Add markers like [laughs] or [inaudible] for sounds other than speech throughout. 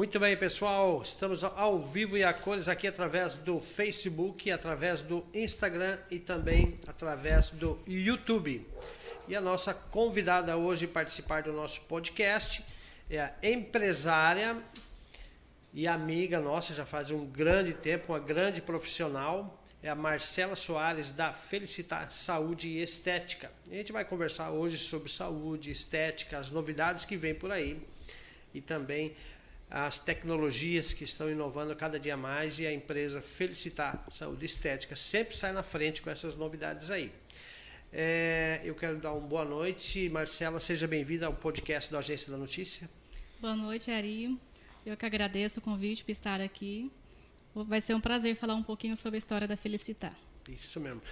Muito bem, pessoal. Estamos ao vivo e a cores aqui através do Facebook, através do Instagram e também através do YouTube. E a nossa convidada hoje participar do nosso podcast é a empresária e amiga nossa, já faz um grande tempo, uma grande profissional, é a Marcela Soares da Felicitar Saúde e Estética. A gente vai conversar hoje sobre saúde, estética, as novidades que vem por aí e também as tecnologias que estão inovando cada dia mais e a empresa Felicitar Saúde Estética sempre sai na frente com essas novidades aí. É, eu quero dar uma boa noite. Marcela, seja bem-vinda ao podcast da Agência da Notícia. Boa noite, Ari. Eu que agradeço o convite por estar aqui. Vai ser um prazer falar um pouquinho sobre a história da Felicitar. Isso mesmo.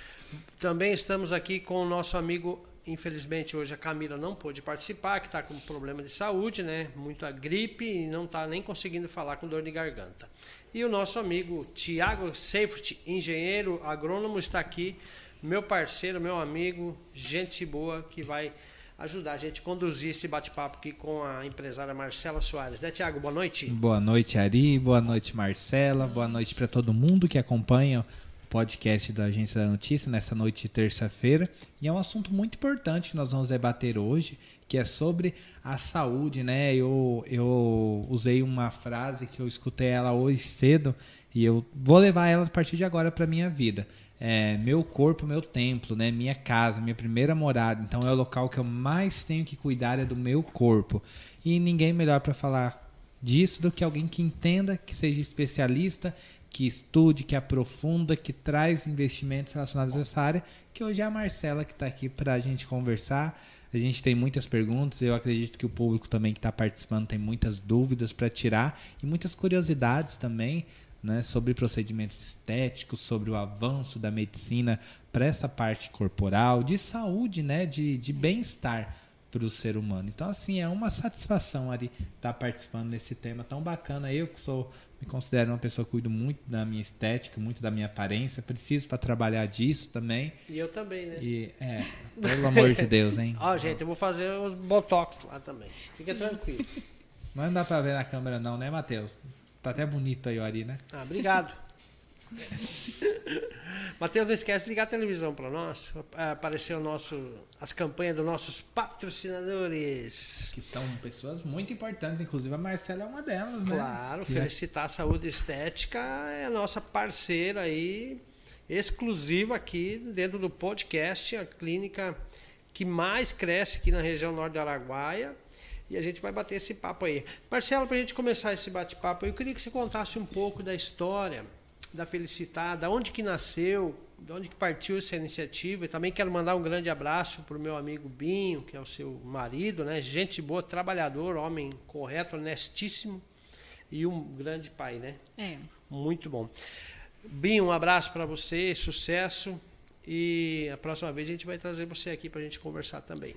Também estamos aqui com o nosso amigo, infelizmente hoje a Camila não pôde participar, que está com problema de saúde, né? Muita gripe e não está nem conseguindo falar com dor de garganta. E o nosso amigo Tiago Seifert, engenheiro agrônomo, está aqui, meu parceiro, meu amigo, gente boa que vai ajudar a gente a conduzir esse bate-papo aqui com a empresária Marcela Soares. Né, Tiago? Boa noite. Boa noite, Ari. Boa noite, Marcela. Boa noite para todo mundo que acompanha podcast da Agência da Notícia nessa noite de terça-feira. E é um assunto muito importante que nós vamos debater hoje, que é sobre a saúde, né? Eu, eu usei uma frase que eu escutei ela hoje cedo e eu vou levar ela a partir de agora para minha vida é, meu corpo, meu templo, né? Minha casa, minha primeira morada. Então é o local que eu mais tenho que cuidar é do meu corpo. E ninguém melhor para falar disso do que alguém que entenda, que seja especialista, que estude, que aprofunda, que traz investimentos relacionados a essa área, que hoje é a Marcela que está aqui para a gente conversar. A gente tem muitas perguntas, eu acredito que o público também que está participando tem muitas dúvidas para tirar e muitas curiosidades também né, sobre procedimentos estéticos, sobre o avanço da medicina para essa parte corporal, de saúde, né, de, de bem-estar para o ser humano. Então, assim, é uma satisfação ali estar tá participando desse tema tão bacana. Eu que sou, me considero uma pessoa que cuido muito da minha estética, muito da minha aparência, preciso para trabalhar disso também. E eu também, né? E, é, pelo amor de Deus, hein? [laughs] Ó, oh, gente, eu vou fazer os botox lá também. Fica Sim. tranquilo. Mas não dá para ver na câmera não, né, Matheus? Tá até bonito aí o Ari, né? Ah, obrigado. [laughs] Matheus, não esquece de ligar a televisão para nós. Apareceu nosso, as campanhas dos nossos patrocinadores. Que são pessoas muito importantes, inclusive a Marcela é uma delas, né? Claro, que Felicitar é... Saúde Estética é a nossa parceira aí, exclusiva aqui dentro do podcast, a clínica que mais cresce aqui na região norte de Araguaia e a gente vai bater esse papo aí. Marcelo, para a gente começar esse bate-papo, eu queria que você contasse um pouco da história da Felicitar, onde que nasceu, de onde que partiu essa iniciativa. E também quero mandar um grande abraço para o meu amigo Binho, que é o seu marido, né? Gente boa, trabalhador, homem correto, honestíssimo e um grande pai, né? É. Muito bom. Binho, um abraço para você, sucesso. E a próxima vez a gente vai trazer você aqui para a gente conversar também.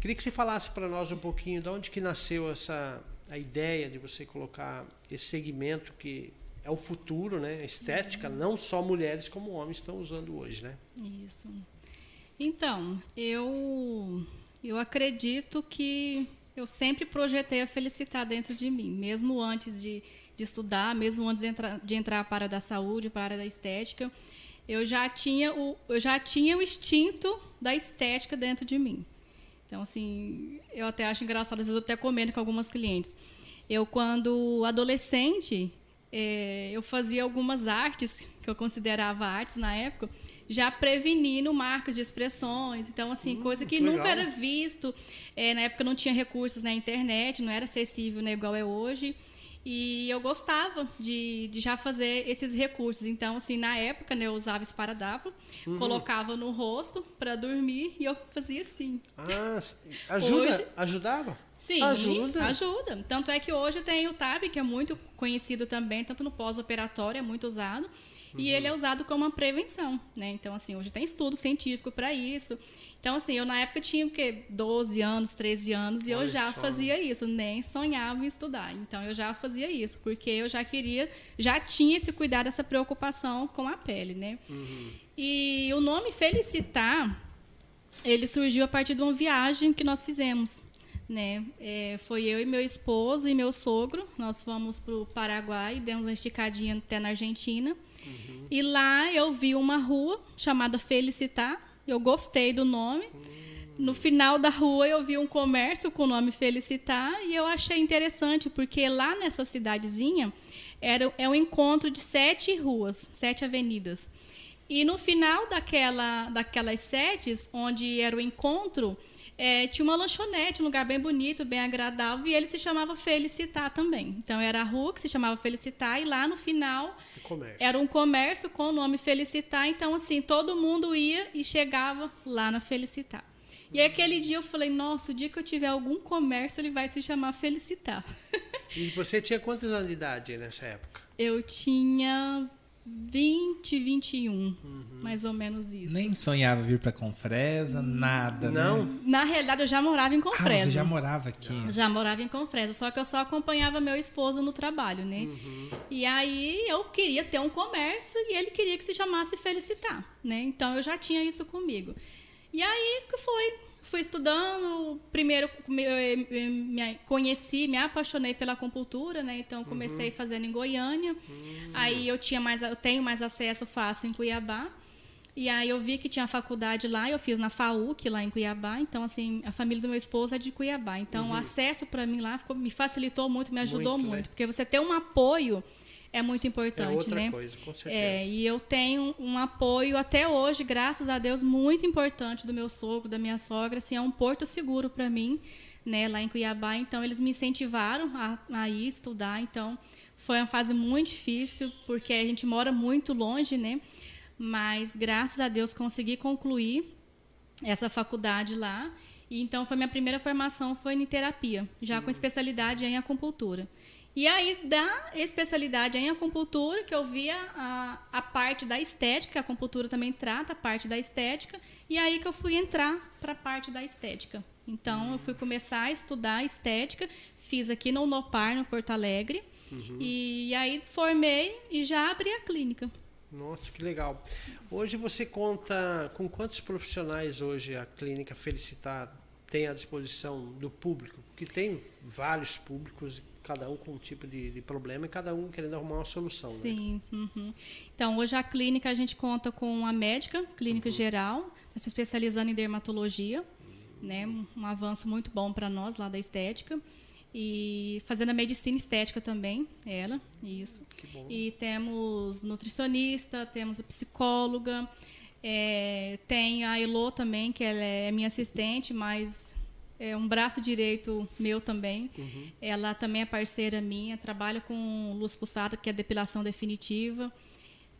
Queria que você falasse para nós um pouquinho de onde que nasceu essa a ideia de você colocar esse segmento que é o futuro, né? Estética, uhum. não só mulheres como homens estão usando hoje, né? Isso. Então, eu eu acredito que eu sempre projetei a felicidade dentro de mim, mesmo antes de, de estudar, mesmo antes de entrar, de entrar para a área da saúde, para a área da estética, eu já tinha o eu já tinha o instinto da estética dentro de mim. Então, assim, eu até acho engraçado, às vezes eu até comendo com algumas clientes. Eu, quando adolescente, é, eu fazia algumas artes, que eu considerava artes na época, já prevenindo marcas de expressões. Então, assim, hum, coisa que, que nunca era visto. É, na época não tinha recursos na internet, não era acessível né, igual é hoje. E eu gostava de, de já fazer esses recursos. Então, assim, na época, né, eu usava esparadrapo, uhum. colocava no rosto para dormir e eu fazia assim. Ah, ajuda? Hoje, ajudava? Sim, ajuda. ajuda. Tanto é que hoje tem o TAB, que é muito conhecido também, tanto no pós-operatório, é muito usado. Uhum. E ele é usado como uma prevenção, né? Então, assim, hoje tem estudo científico para isso. Então, assim, eu na época tinha o quê? 12 anos, 13 anos, e Olha eu já só. fazia isso, nem sonhava em estudar. Então, eu já fazia isso, porque eu já queria, já tinha esse cuidado, essa preocupação com a pele, né? Uhum. E o nome Felicitar, ele surgiu a partir de uma viagem que nós fizemos. né? É, foi eu e meu esposo e meu sogro. Nós fomos para o Paraguai, demos uma esticadinha até na Argentina. Uhum. E lá eu vi uma rua chamada Felicitar. Eu gostei do nome. No final da rua eu vi um comércio com o nome Felicitar e eu achei interessante porque lá nessa cidadezinha era é um encontro de sete ruas, sete avenidas. E no final daquela, daquelas setes, onde era o encontro, é, tinha uma lanchonete, um lugar bem bonito, bem agradável, e ele se chamava Felicitar também. Então era a rua que se chamava Felicitar, e lá no final era um comércio com o nome Felicitar. Então, assim, todo mundo ia e chegava lá na Felicitar. E aquele dia eu falei, nossa, o dia que eu tiver algum comércio, ele vai se chamar Felicitar. [laughs] E você tinha quantos anos de idade nessa época? Eu tinha 20, 21, uhum. mais ou menos isso. Nem sonhava vir para Confresa, nada, né? Não. Né? Na realidade, eu já morava em Confresa. Ah, você já morava aqui? Já. já morava em Confresa, só que eu só acompanhava meu esposo no trabalho, né? Uhum. E aí eu queria ter um comércio e ele queria que se chamasse Felicitar, né? Então eu já tinha isso comigo. E aí que foi? Fui estudando, primeiro me, me, conheci, me apaixonei pela acupuntura, né? Então comecei uhum. fazendo em Goiânia. Uhum. Aí eu tinha mais, eu tenho mais acesso fácil em Cuiabá. E aí eu vi que tinha faculdade lá, eu fiz na FAUC lá em Cuiabá. Então assim, a família do meu esposo é de Cuiabá. Então uhum. o acesso para mim lá ficou, me facilitou muito, me ajudou muito, muito né? porque você ter um apoio é muito importante, é outra né? Coisa, com certeza. É, e eu tenho um apoio até hoje, graças a Deus, muito importante do meu sogro, da minha sogra, assim, é um porto seguro para mim, né, lá em Cuiabá. Então eles me incentivaram a, a ir estudar. Então foi uma fase muito difícil porque a gente mora muito longe, né? Mas graças a Deus consegui concluir essa faculdade lá. E então foi minha primeira formação foi em terapia, já uhum. com especialidade em acupuntura. E aí, da especialidade em acupuntura, que eu via a, a parte da estética, a acupuntura também trata a parte da estética, e aí que eu fui entrar para a parte da estética. Então, eu fui começar a estudar estética, fiz aqui no Unopar, no Porto Alegre, uhum. e aí formei e já abri a clínica. Nossa, que legal. Hoje você conta com quantos profissionais hoje a clínica Felicitar tem à disposição do público? Porque tem vários públicos cada um com um tipo de, de, problema e cada um querendo arrumar uma solução. Né? Sim. Né? Uhum. Então, hoje a clínica a gente conta com a médica, clínica uhum. geral, tá se especializando em dermatologia, uhum. né? um avanço muito bom para nós lá da estética. E fazendo a medicina estética também, ela, isso. E temos nutricionista, temos a psicóloga, é, tem a Elo também, que ela é minha assistente, mas é um braço direito meu também. Uhum. Ela também é parceira minha, trabalha com luz pulsada, que é depilação definitiva.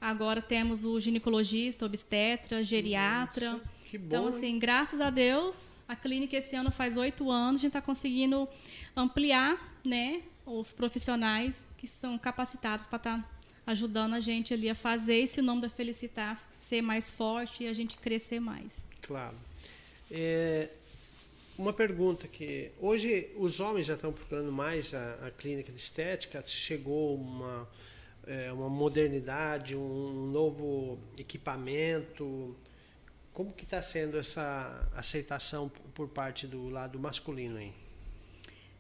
Agora temos o ginecologista, obstetra, geriatra. Nossa, bom, então, assim, hein? graças a Deus, a clínica esse ano faz oito anos, a gente está conseguindo ampliar né, os profissionais que são capacitados para estar tá ajudando a gente ali a fazer esse nome da Felicitar ser mais forte e a gente crescer mais. Claro. É, uma pergunta que hoje os homens já estão procurando mais a, a clínica de estética, chegou uma é, uma modernidade, um novo equipamento. Como que está sendo essa aceitação por parte do lado masculino aí?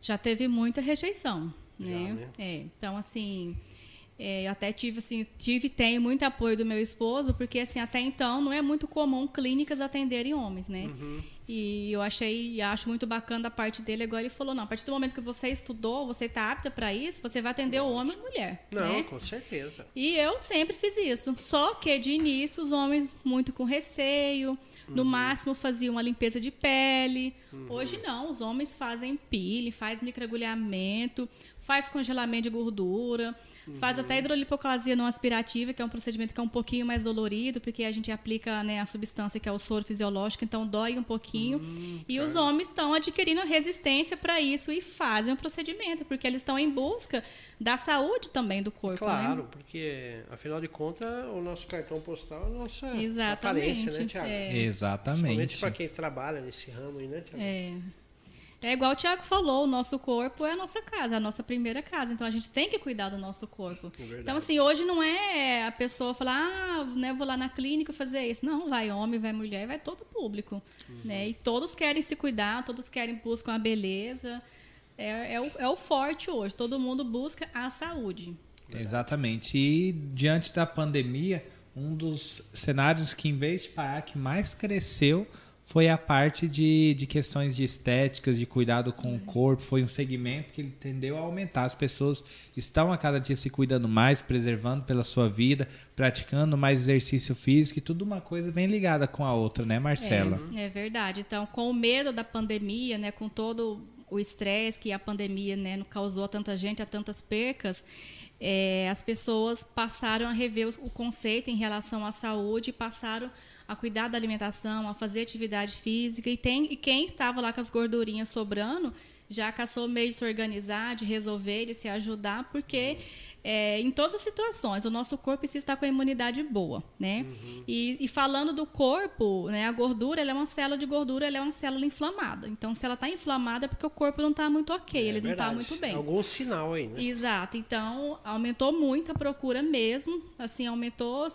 Já teve muita rejeição, Já, né? né? É, então assim, é, eu até tive assim, tive e tenho muito apoio do meu esposo, porque assim até então não é muito comum clínicas atenderem homens, né? Uhum. E eu achei e acho muito bacana da parte dele. Agora ele falou: não, a partir do momento que você estudou, você está apta para isso, você vai atender o homem e a mulher. Não, né? com certeza. E eu sempre fiz isso. Só que de início os homens muito com receio, no uhum. máximo faziam uma limpeza de pele. Uhum. Hoje não, os homens fazem pele, faz microagulhamento, faz congelamento de gordura. Uhum. Faz até hidrolipoplasia não aspirativa, que é um procedimento que é um pouquinho mais dolorido, porque a gente aplica né, a substância que é o soro fisiológico, então dói um pouquinho. Uhum, e os homens estão adquirindo resistência para isso e fazem o procedimento, porque eles estão em busca da saúde também do corpo. Né? Claro, né? porque afinal de contas o nosso cartão postal é a nossa Exatamente, aparência, né, Tiago? É. Exatamente. Principalmente para quem trabalha nesse ramo aí, né, Tiago? É. É igual o Tiago falou, o nosso corpo é a nossa casa, é a nossa primeira casa. Então a gente tem que cuidar do nosso corpo. É então, assim, hoje não é a pessoa falar, ah, né, vou lá na clínica fazer isso. Não, vai homem, vai mulher, vai todo público. Uhum. Né? E todos querem se cuidar, todos querem buscar a beleza. É, é, o, é o forte hoje. Todo mundo busca a saúde. Exatamente. E diante da pandemia, um dos cenários que, em vez de parar, que mais cresceu foi a parte de, de questões de estéticas, de cuidado com o corpo. Foi um segmento que ele tendeu a aumentar. As pessoas estão a cada dia se cuidando mais, preservando pela sua vida, praticando mais exercício físico e tudo uma coisa vem ligada com a outra, né, Marcela? É, é verdade. Então, com o medo da pandemia, né, com todo o estresse que a pandemia né, causou a tanta gente, a tantas percas, é, as pessoas passaram a rever o conceito em relação à saúde, passaram a cuidar da alimentação, a fazer atividade física. E, tem, e quem estava lá com as gordurinhas sobrando já caçou meio de se organizar, de resolver, de se ajudar, porque é, em todas as situações o nosso corpo precisa estar com a imunidade boa, né? Uhum. E, e, falando do corpo, né, a gordura ela é uma célula de gordura, ela é uma célula inflamada. Então, se ela está inflamada, é porque o corpo não está muito ok, é, ele verdade. não está muito bem. Algum sinal aí, né? Exato. Então, aumentou muito a procura mesmo, assim, aumentou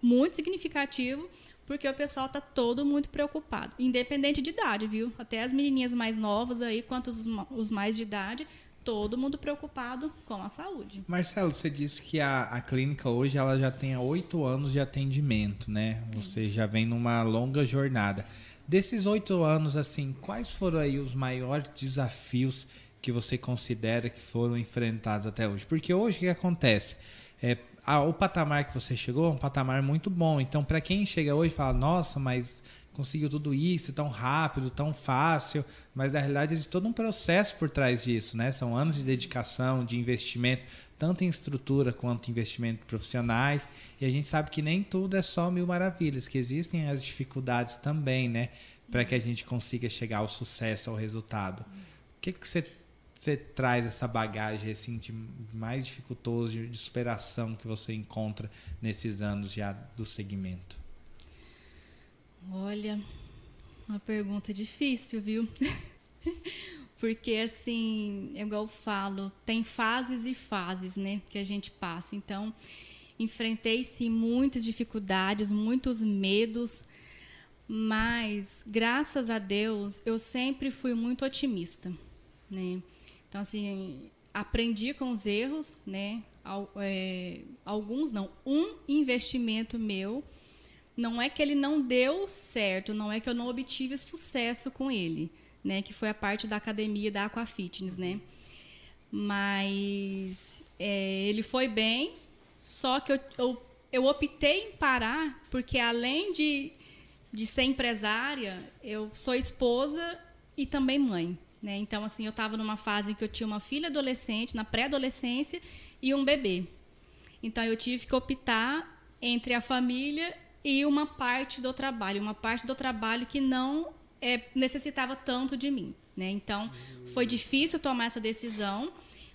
muito significativo porque o pessoal tá todo muito preocupado, independente de idade, viu? Até as menininhas mais novas aí, quanto os, os mais de idade, todo mundo preocupado com a saúde. Marcelo, você disse que a, a clínica hoje ela já tem oito anos de atendimento, né? Você Isso. já vem numa longa jornada. Desses oito anos, assim, quais foram aí os maiores desafios que você considera que foram enfrentados até hoje? Porque hoje o que acontece? É, o patamar que você chegou é um patamar muito bom. Então, para quem chega hoje e fala, nossa, mas conseguiu tudo isso tão rápido, tão fácil, mas na realidade existe todo um processo por trás disso, né? São anos de dedicação, de investimento, tanto em estrutura quanto em investimento profissionais, e a gente sabe que nem tudo é só mil maravilhas, que existem as dificuldades também, né? Para que a gente consiga chegar ao sucesso, ao resultado. O que, que você você traz essa bagagem assim de mais dificultoso de, de superação que você encontra nesses anos já do segmento? Olha, uma pergunta difícil, viu? [laughs] Porque assim, igual eu falo, tem fases e fases, né, que a gente passa. Então, enfrentei sim muitas dificuldades, muitos medos, mas graças a Deus eu sempre fui muito otimista, né? Então, assim, aprendi com os erros, né? É, alguns não. Um investimento meu, não é que ele não deu certo, não é que eu não obtive sucesso com ele, né? Que foi a parte da academia da Aqua Fitness, né? Mas é, ele foi bem, só que eu, eu, eu optei em parar porque além de, de ser empresária, eu sou esposa e também mãe. Né? Então, assim, eu estava numa fase em que eu tinha uma filha adolescente, na pré-adolescência, e um bebê. Então, eu tive que optar entre a família e uma parte do trabalho, uma parte do trabalho que não é, necessitava tanto de mim. Né? Então, foi difícil tomar essa decisão,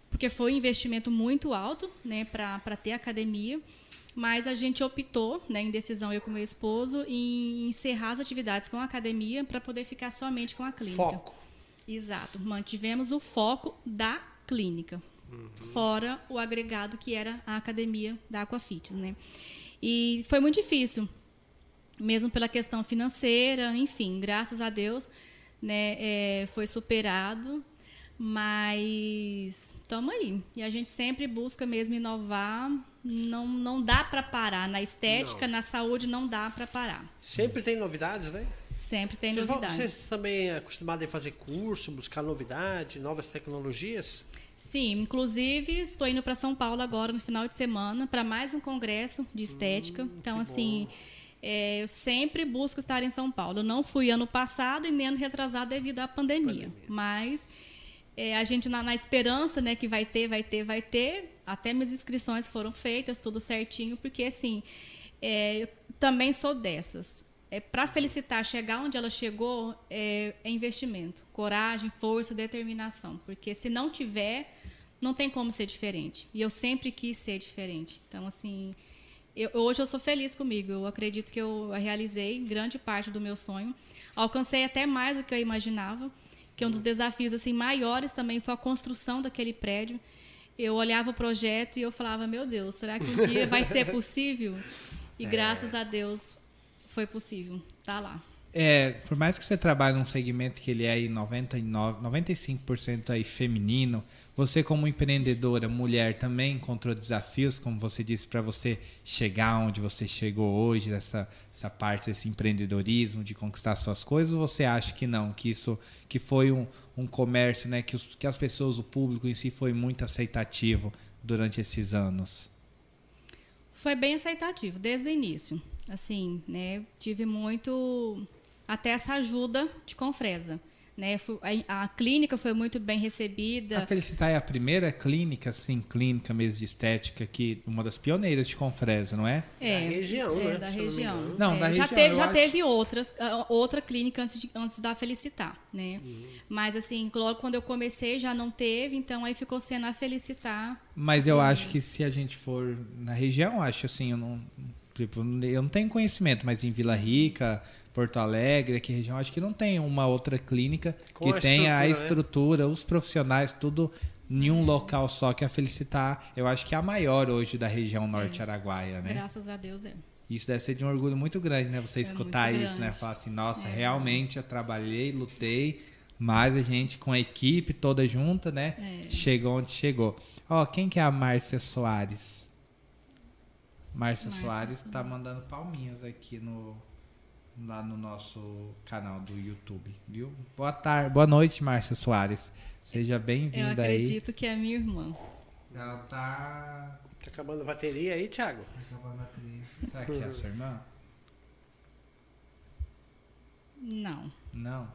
porque foi um investimento muito alto né, para ter academia, mas a gente optou, né, em decisão eu com meu esposo, em encerrar as atividades com a academia para poder ficar somente com a clínica. Foco. Exato. Mantivemos o foco da clínica, uhum. fora o agregado que era a academia da Aquafit, né? E foi muito difícil, mesmo pela questão financeira, enfim, graças a Deus, né, é, foi superado, mas estamos aí. E a gente sempre busca mesmo inovar, não, não dá para parar. Na estética, não. na saúde, não dá para parar. Sempre tem novidades, né? Sempre tem vocês novidades. Vão, vocês também é acostumados a fazer curso, buscar novidade, novas tecnologias? Sim, inclusive estou indo para São Paulo agora no final de semana para mais um congresso de estética. Hum, então, assim, é, eu sempre busco estar em São Paulo. Eu não fui ano passado e nem ano retrasado devido à pandemia. pandemia. Mas é, a gente na, na, esperança, né, que vai ter, vai ter, vai ter. Até minhas inscrições foram feitas, tudo certinho, porque assim, é, eu também sou dessas é, para felicitar chegar onde ela chegou é, é, investimento, coragem, força, determinação, porque se não tiver, não tem como ser diferente. E eu sempre quis ser diferente. Então assim, eu, hoje eu sou feliz comigo. Eu acredito que eu realizei grande parte do meu sonho. Alcancei até mais do que eu imaginava. que um dos desafios assim maiores também foi a construção daquele prédio. Eu olhava o projeto e eu falava, meu Deus, será que um dia vai ser [laughs] possível? E graças a Deus foi possível. Tá lá. É, por mais que você trabalhe num segmento que ele é aí 99, 95% aí feminino, você como empreendedora, mulher, também encontrou desafios, como você disse, para você chegar onde você chegou hoje, essa, essa parte desse empreendedorismo, de conquistar suas coisas, ou você acha que não, que isso que foi um, um comércio, né, que, os, que as pessoas, o público em si foi muito aceitativo durante esses anos? Foi bem aceitativo, desde o início. Assim, né, tive muito até essa ajuda de Confresa. Né? A, a, clínica foi muito bem recebida. A Felicitar é a primeira clínica, assim, clínica mesmo de estética, que uma das pioneiras de Confresa, não é? É, da região, é, né? Da região. Não, não é, da já região, teve, já acho. teve outras, outra clínica antes, de, antes da Felicitar, né? Uhum. Mas assim, logo quando eu comecei já não teve, então aí ficou sendo a Felicitar. Mas eu acho que se a gente for na região, acho assim, eu não, tipo, eu não tenho conhecimento, mas em Vila Rica, Porto Alegre, aqui região, acho que não tem uma outra clínica Com que a tenha a estrutura, estrutura, os profissionais, tudo em um local só que a Felicitar, eu acho que é a maior hoje da região norte araguaia, né? Graças a Deus é. Isso deve ser de um orgulho muito grande, né? Você É escutar isso, né? grande. Falar assim, nossa, É. realmente eu trabalhei, lutei, mas a gente com a equipe toda junta, né? É. Chegou onde chegou. Ó, quem que é a Márcia Soares? Márcia Márcia Soares Soares. tá mandando palminhas aqui no lá no nosso canal do YouTube, viu? Boa tarde, boa noite, Márcia Soares. Seja Eu bem-vinda aí. acredito que é minha irmã. Ela tá Tá acabando a bateria aí, Thiago? acabando a trilha. Será que é a [laughs] sua irmã? Não. Não.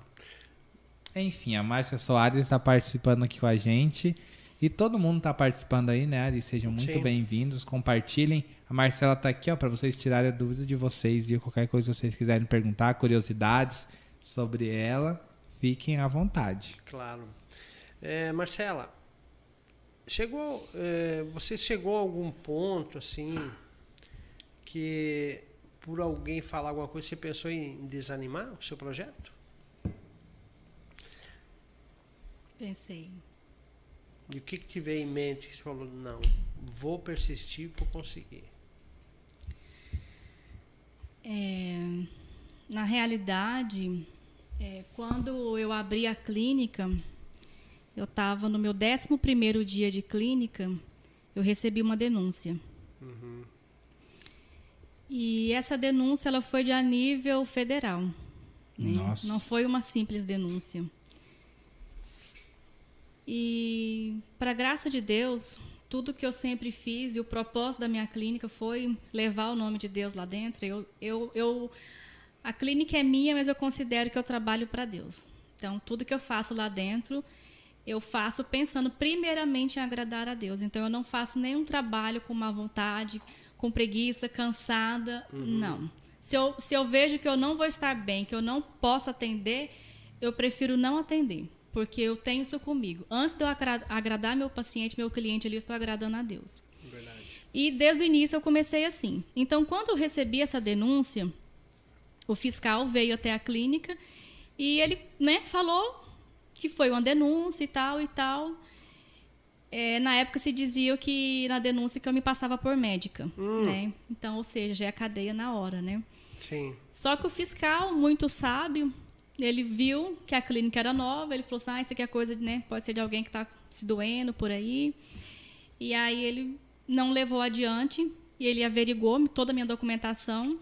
Enfim, a Márcia Soares está participando aqui com a gente. E todo mundo está participando aí, né, Ari? Sejam muito bem-vindos. Compartilhem. A Marcela está aqui, ó, para vocês tirarem a dúvida de vocês e qualquer coisa que vocês quiserem perguntar, curiosidades sobre ela, fiquem à vontade. Claro. É, Marcela, chegou, é, você chegou a algum ponto assim que por alguém falar alguma coisa você pensou em desanimar o seu projeto? Pensei. E o que, que te veio em mente que você falou, não, vou persistir, vou conseguir? É, na realidade, é, quando eu abri a clínica, eu estava no meu 11º dia de clínica, eu recebi uma denúncia. E essa denúncia ela foi de a nível federal. né? Nossa. Não foi uma simples denúncia. E, para graça de Deus, tudo que eu sempre fiz e o propósito da minha clínica foi levar o nome de Deus lá dentro. Eu, eu, eu, a clínica é minha, mas eu considero que eu trabalho para Deus. Então, tudo que eu faço lá dentro, eu faço pensando primeiramente em agradar a Deus. Então, eu não faço nenhum trabalho com má vontade, com preguiça, cansada. Não. Se eu, se eu vejo que eu não vou estar bem, que eu não posso atender, eu prefiro não atender. Porque eu tenho isso comigo. Antes de eu agra- agradar meu paciente, meu cliente ali, eu estou agradando a Deus. Verdade. E desde o início eu comecei assim. Então, quando eu recebi essa denúncia, o fiscal veio até a clínica e ele né, falou que foi uma denúncia e tal e tal. É, na época se dizia que na denúncia que eu me passava por médica, né? Então, ou seja, já é cadeia na hora, né? Sim. Só que o fiscal, muito sábio, ele viu que a clínica era nova, ele falou assim, ah, isso aqui é coisa, né? Pode ser de alguém que está se doendo por aí. E aí ele não levou adiante e ele averigou toda a minha documentação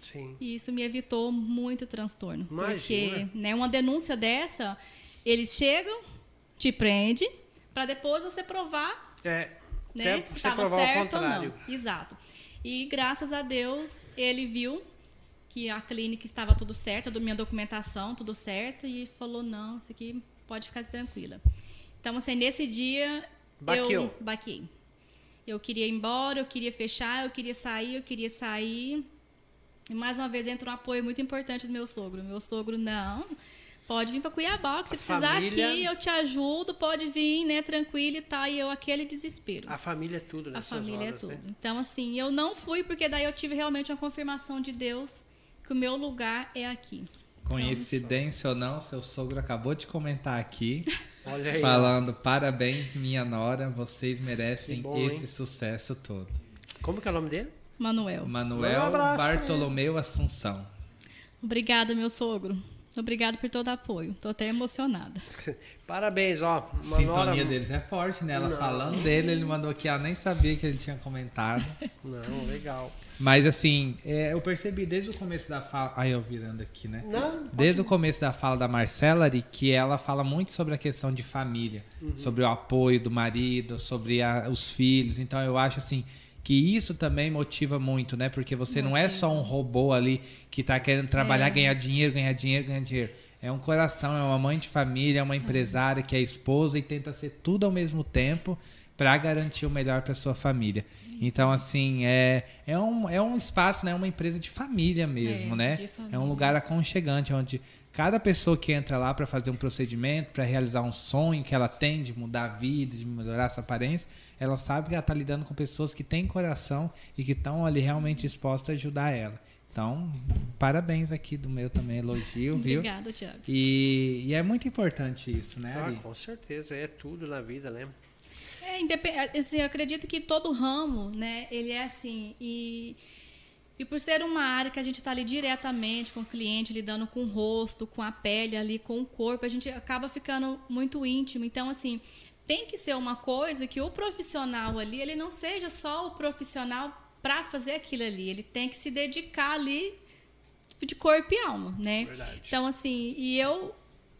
Sim. e isso me evitou muito transtorno. Imagina. Porque né, uma denúncia dessa, eles chegam, te prende, para depois você provar É, né? se estava certo ou não. Exato. E graças a Deus ele viu que a clínica estava tudo certo, a minha documentação tudo certo e falou não, isso aqui pode ficar tranquila. Então assim nesse dia Baqueou. eu baquei. Eu queria ir embora, eu queria fechar, eu queria sair, eu queria sair. E mais uma vez entra um apoio muito importante do meu sogro. Meu sogro não, pode vir para Cuiabá, que se A precisar família- aqui eu te ajudo, pode vir, né, tranquilo e tal. E eu aquele desespero. A família é tudo A nessas família horas, é tudo. né? Então, assim, eu não fui porque daí eu tive realmente uma confirmação de Deus que o meu lugar é aqui. Coincidência ou não, seu sogro acabou de comentar aqui, [laughs] Olha aí. falando parabéns, minha nora, vocês merecem bom, esse hein? sucesso todo. Como que é o nome dele? Manuel. Manuel Um abraço Bartolomeu Assunção. Obrigada, meu sogro. Obrigado por todo o apoio. Tô até emocionada. [laughs] Parabéns, ó. A sintonia nora... deles é forte, né? Ela Não. falando dele, ele mandou aqui, ela nem sabia que ele tinha comentado. [laughs] Não, legal. Mas assim, é, eu percebi desde o começo da fala. Aí eu virando aqui, né? Não, Desde o começo da fala da Marcela, que ela fala muito sobre a questão de família, Uhum. sobre o apoio do marido, sobre a- os filhos. Então eu acho assim que isso também motiva muito, né? Porque você não é Motiva. só um robô ali que tá querendo trabalhar, É. ganhar dinheiro, ganhar dinheiro, ganhar dinheiro. É um coração, é uma mãe de família, é uma empresária que é esposa e tenta ser tudo ao mesmo tempo para garantir o melhor para sua família. Então, assim, é, é, um, é um espaço, né? Uma empresa de família mesmo, É, né? de É um família. lugar aconchegante, onde cada pessoa que entra lá para fazer um procedimento, para realizar um sonho que ela tem de mudar a vida, de melhorar essa aparência, ela sabe que ela está lidando com pessoas que têm coração e que estão ali realmente dispostas a ajudar ela. Então, parabéns aqui do meu também elogio, viu? Obrigada, Tiago. E, e é muito importante isso, né, Ah, Ari? com certeza, é tudo na vida, né? É, assim, eu acredito que todo ramo, né, ele é assim, e, e por ser uma área que a gente está ali diretamente com o cliente, lidando com o rosto, com a pele ali, com o corpo, a gente acaba ficando muito íntimo. Então, assim, tem que ser uma coisa que o profissional ali, ele não seja só o profissional para fazer aquilo ali, ele tem que se dedicar ali de corpo e alma, né? Verdade. Então, assim, e eu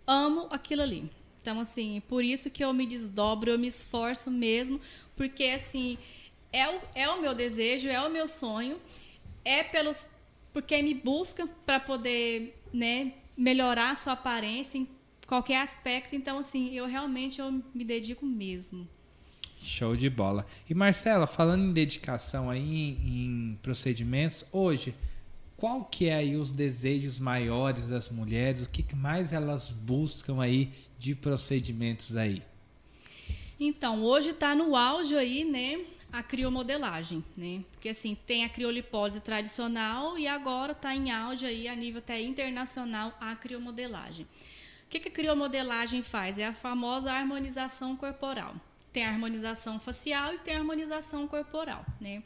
amo aquilo ali. Então, assim, por isso que eu me desdobro, eu me esforço mesmo, porque, assim, é o, é o meu desejo, é o meu sonho, é pelos por quem me busca para poder, né, melhorar a sua aparência em qualquer aspecto. Então, assim, eu realmente eu me dedico mesmo. Show de bola. E Marcela, falando em dedicação aí em, em procedimentos, hoje, qual que é aí os desejos maiores das mulheres? O que, que mais elas buscam aí de procedimentos aí? Então, hoje está no auge aí, né, a criomodelagem, né? Porque assim, tem a criolipose tradicional e agora está em auge aí a nível até internacional a criomodelagem. O que, que a criomodelagem faz? É a famosa harmonização corporal. Tem a harmonização facial e tem a harmonização corporal, né?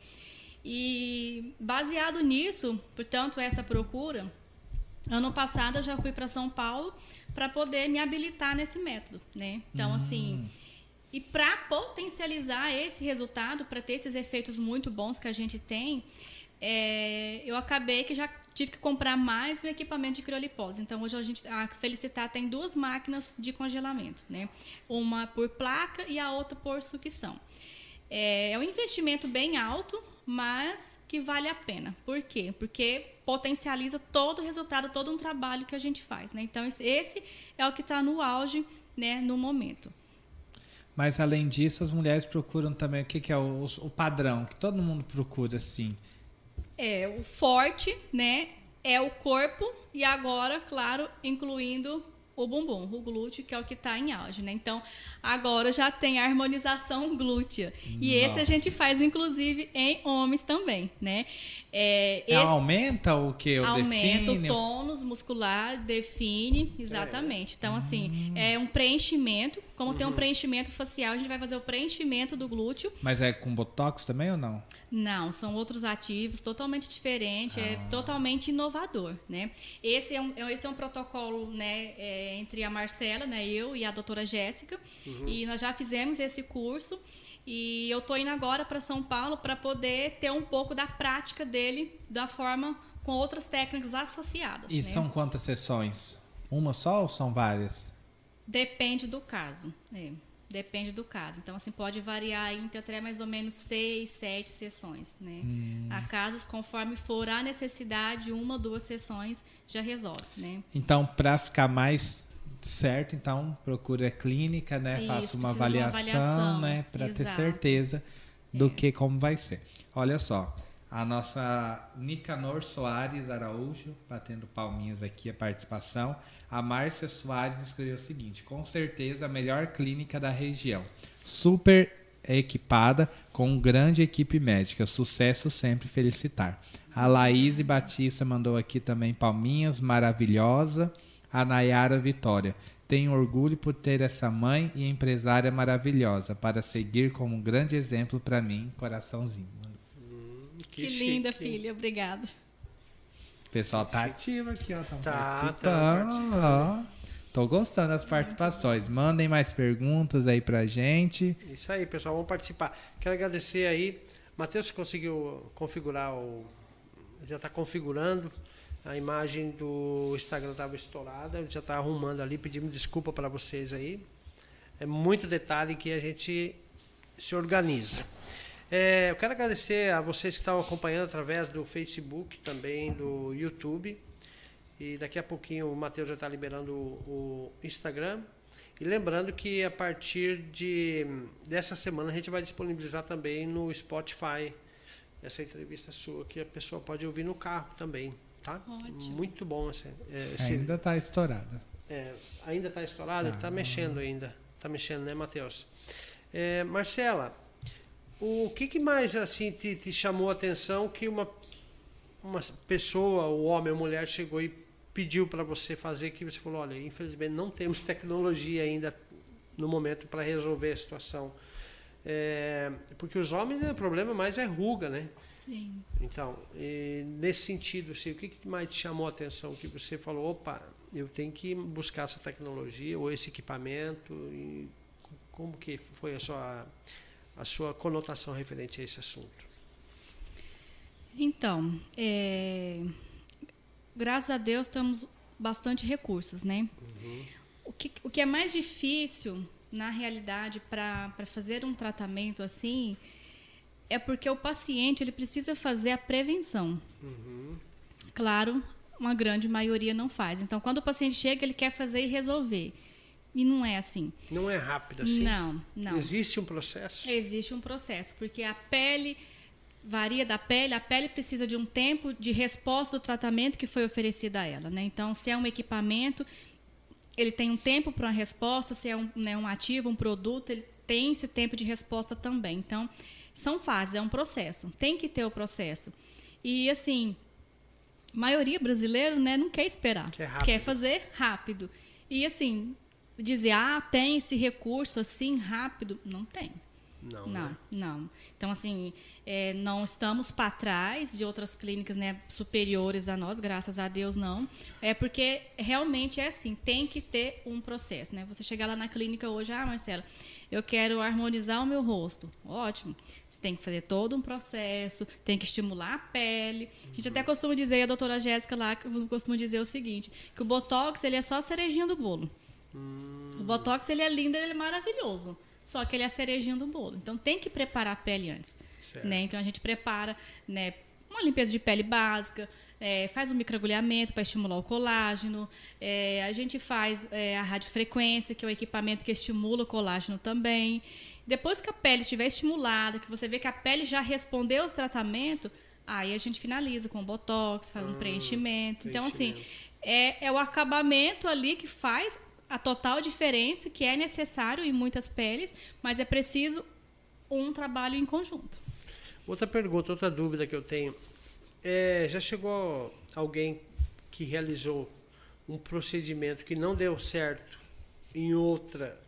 E baseado nisso, portanto, essa procura, Ano passado eu já fui para São Paulo para poder me habilitar nesse método, né? Então, assim, e para potencializar esse resultado, para ter esses efeitos muito bons que a gente tem, é, eu acabei que já tive que comprar mais um equipamento de criolipose. Então, hoje a, gente, a Felicitar tem duas máquinas de congelamento, né? Uma por placa e a outra por sucção. É, é um investimento bem alto, mas que vale a pena. Por quê? Porque potencializa todo o resultado, todo um trabalho que a gente faz. Né? Então, esse, é o que está no auge né, no momento. Mas além disso, as mulheres procuram também o que, que é o, o padrão, que todo mundo procura assim. É, o forte né, é o corpo e agora, claro, incluindo o bumbum, o glúteo, que é o que está em auge, né? Então, agora já tem a harmonização glútea. E esse a Nossa. gente faz, inclusive, em homens também, né? É, É, esse aumenta o que? Aumenta define? o tônus muscular, define, exatamente. Então, assim, é um preenchimento. Como tem um preenchimento facial, a gente vai fazer o preenchimento do glúteo. Mas é com botox também ou não? Não, são outros ativos, totalmente diferente, é totalmente inovador, né? Esse é um, esse é um protocolo, né, é, entre a Marcela, né, eu e a doutora Jéssica, e nós já fizemos esse curso e eu tô indo agora para São Paulo para poder ter um pouco da prática dele da forma com outras técnicas associadas. E né? são quantas sessões? Uma só ou são várias? Depende do caso. é. Depende do caso. Então, assim, pode variar entre até mais ou menos seis, sete sessões, né? Há casos, conforme for a necessidade, uma, duas sessões já resolve, né? Então, para ficar mais certo, então procura a clínica, né? Isso, Faça uma de uma avaliação, avaliação, né? Para ter certeza do É. que como vai ser. Olha só, a nossa Nicanor Soares Araújo, batendo palminhas aqui a participação. A Márcia Soares escreveu o seguinte: com certeza a melhor clínica da região. Super equipada com grande equipe médica. Sucesso sempre, felicitar. A Laís Batista mandou aqui também palminhas, maravilhosa. A Nayara Vitória. Tenho orgulho por ter essa mãe e empresária maravilhosa para seguir como um grande exemplo para mim, coraçãozinho. Hum, que, que linda, filha. Obrigada. O pessoal tá ativo aqui, ó. Tá, participando. Tá. Tô gostando das participações. Mandem mais perguntas aí pra gente. Isso aí, pessoal. Vamos participar. Quero agradecer aí. Matheus conseguiu configurar o. Já está configurando. A imagem do Instagram estava estourada, já está arrumando ali, pedimos desculpa para vocês aí. É muito detalhe que a gente se organiza. É, eu quero agradecer a vocês que estão acompanhando através do Facebook, também do YouTube. E daqui a pouquinho o Matheus já está liberando o, o Instagram. E lembrando que a partir de dessa semana a gente vai disponibilizar também no Spotify essa entrevista sua, que a pessoa pode ouvir no carro também. Tá? Ótimo. Muito bom esse, é, esse ainda está estourada. É, ainda está estourada? Está tá mexendo ainda. Está mexendo, né, Matheus? É, Marcela, o que, que mais assim te, te, chamou a atenção que uma, uma pessoa, o homem ou mulher, chegou e pediu para você fazer que você falou, olha, infelizmente não temos tecnologia ainda no momento para resolver a situação. É, porque os homens, o problema mais é ruga, né? Sim. Então, nesse sentido, assim, o que, que mais te chamou a atenção? Que você falou, opa, eu tenho que buscar essa tecnologia ou esse equipamento e como que foi a sua a sua conotação referente a esse assunto? Então, é, graças a Deus temos bastante recursos, né? Uhum. O, que, o que é mais difícil na realidade para fazer um tratamento assim é porque o paciente ele precisa fazer a prevenção. Uhum. Claro, uma grande maioria não faz. Então, quando o paciente chega, ele quer fazer e resolver. E não é assim. Não é rápido assim? Não, não. Existe um processo? Existe um processo, porque a pele varia da pele, a pele precisa de um tempo de resposta do tratamento que foi oferecido a ela. Né? Então, se é um equipamento, ele tem um tempo para uma resposta, se é um, né, um ativo, um produto, ele tem esse tempo de resposta também. Então, são fases, é um processo. Tem que ter o processo. E assim, a maioria brasileiro, né, não quer esperar. Quer, quer fazer rápido. E assim, dizer, ah, tem esse recurso assim rápido, não tem. Não, não, né? não. Então, assim, é, não estamos para trás de outras clínicas né, superiores a nós, graças a Deus não. É porque realmente é assim, tem que ter um processo. Né? Você chegar lá na clínica hoje, ah, Marcela, eu quero harmonizar o meu rosto. Ótimo. Você tem que fazer todo um processo, tem que estimular a pele. A gente até costuma dizer, a doutora Jéssica lá costuma dizer o seguinte, que o Botox ele é só a cerejinha do bolo. Hum. O Botox ele é lindo, ele é maravilhoso. Só que ele é a cerejinha do bolo. Então tem que preparar a pele antes. Né? Então a gente prepara né, uma limpeza de pele básica, é, faz um microagulhamento para estimular o colágeno, é, a gente faz é, a radiofrequência, que é o equipamento que estimula o colágeno também. Depois que a pele estiver estimulada, que você vê que a pele já respondeu ao tratamento, aí a gente finaliza com botox, faz um ah, preenchimento. Então, assim, é, é o acabamento ali que faz a total diferença que é necessário em muitas peles, mas é preciso um trabalho em conjunto. Outra pergunta, outra dúvida que eu tenho. É, já chegou alguém que realizou um procedimento que não deu certo em outra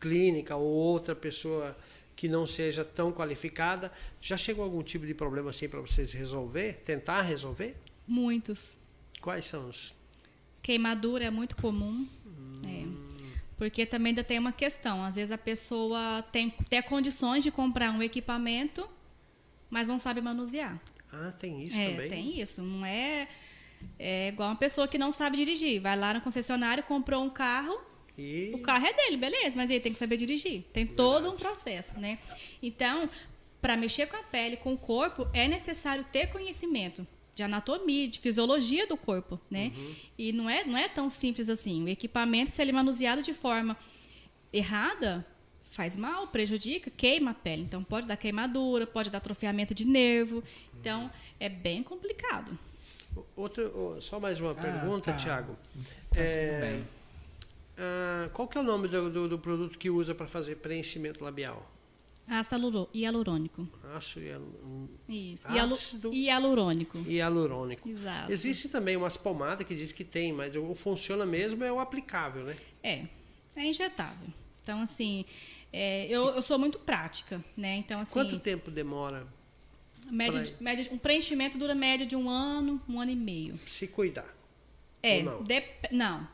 clínica ou outra pessoa que não seja tão qualificada, já chegou algum tipo de problema assim para vocês resolver, tentar resolver? Muitos. Quais são os? Queimadura é muito comum. Hum. É. Porque também ainda tem uma questão. Às vezes a pessoa tem até condições de comprar um equipamento, mas não sabe manusear. Ah, tem isso é, também? Tem isso. Não é, é igual uma pessoa que não sabe dirigir. Vai lá no concessionário, comprou um carro, e... o carro é dele, beleza, mas ele tem que saber dirigir. Tem Verdade. todo um processo, né? Então, para mexer com a pele, com o corpo, é necessário ter conhecimento de anatomia, de fisiologia do corpo, né? Uhum. E não é, não é tão simples assim. O equipamento, se ele é manuseado de forma errada, faz mal, prejudica, queima a pele. Então pode dar queimadura, pode dar atrofiamento de nervo. Então é bem complicado. Outro, só mais uma ah, pergunta, tá. Tiago. Tá é, ah, qual que é o nome do, do, do produto que usa para fazer preenchimento labial? Ácido hialurônico. Ácido hialurônico. Isso. Ácido hialurônico. Hialurônico. Exato. Existe também umas pomadas que diz que tem, mas o funciona mesmo é o aplicável, né? É, é injetável. Então, assim, é, eu, eu sou muito prática, né? Então, assim... Quanto tempo demora? Média, de, média, um preenchimento dura média de um ano, um ano e meio. Se cuidar. É, não? Dep não.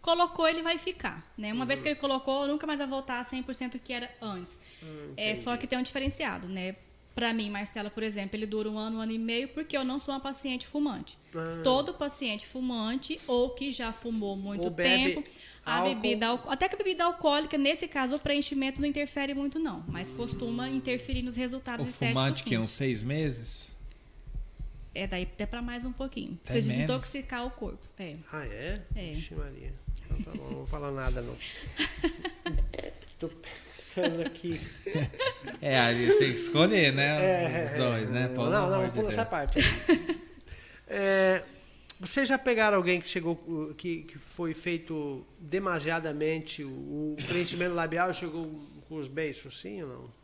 Colocou, ele vai ficar. Né? Uma uhum. vez que ele colocou, nunca mais vai voltar a 100% que era antes. Hum, é só que tem um diferenciado, né? Para mim, Marcela, por exemplo, ele dura um ano, um ano e meio, porque eu não sou uma paciente fumante. Ah. Todo paciente fumante ou que já fumou muito tempo, a álcool. bebida até que a bebida alcoólica, nesse caso, o preenchimento não interfere muito, não, mas costuma interferir nos resultados o estéticos. Fumante sim. que uns seis meses? É daí até para mais um pouquinho. Pra você desintoxicar o corpo. É. Ah, é? É. Vixe, Maria. Então, tá bom, não vou falar nada, não. [laughs] Tô pensando aqui. É, aí tem que escolher, né? É, Os dois, né? Pelo não, não, pula de essa parte. [laughs] é, vocês já pegaram alguém que chegou, que, que foi feito demasiadamente, o, o preenchimento labial chegou com os beiços, sim ou não?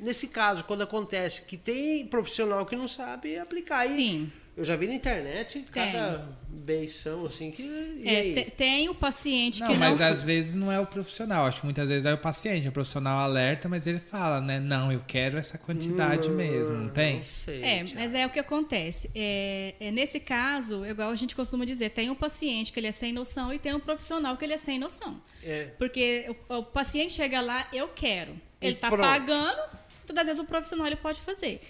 Nesse caso, quando acontece que tem profissional que não sabe aplicar. Sim. Eu já vi na internet cada beição assim que. É, tem o paciente não, que não. Mas não... às vezes não é o profissional. Acho que muitas vezes é o paciente. O profissional alerta, mas ele fala, né? Não, eu quero essa quantidade não, mesmo, não tem? Não sei, é, mas é o que acontece. É, é, nesse caso, igual a gente costuma dizer, tem o paciente que ele é sem noção e tem o profissional que ele é sem noção. É. Porque o, o paciente chega lá, eu quero. Ele está pagando, todas as vezes o profissional ele pode fazer.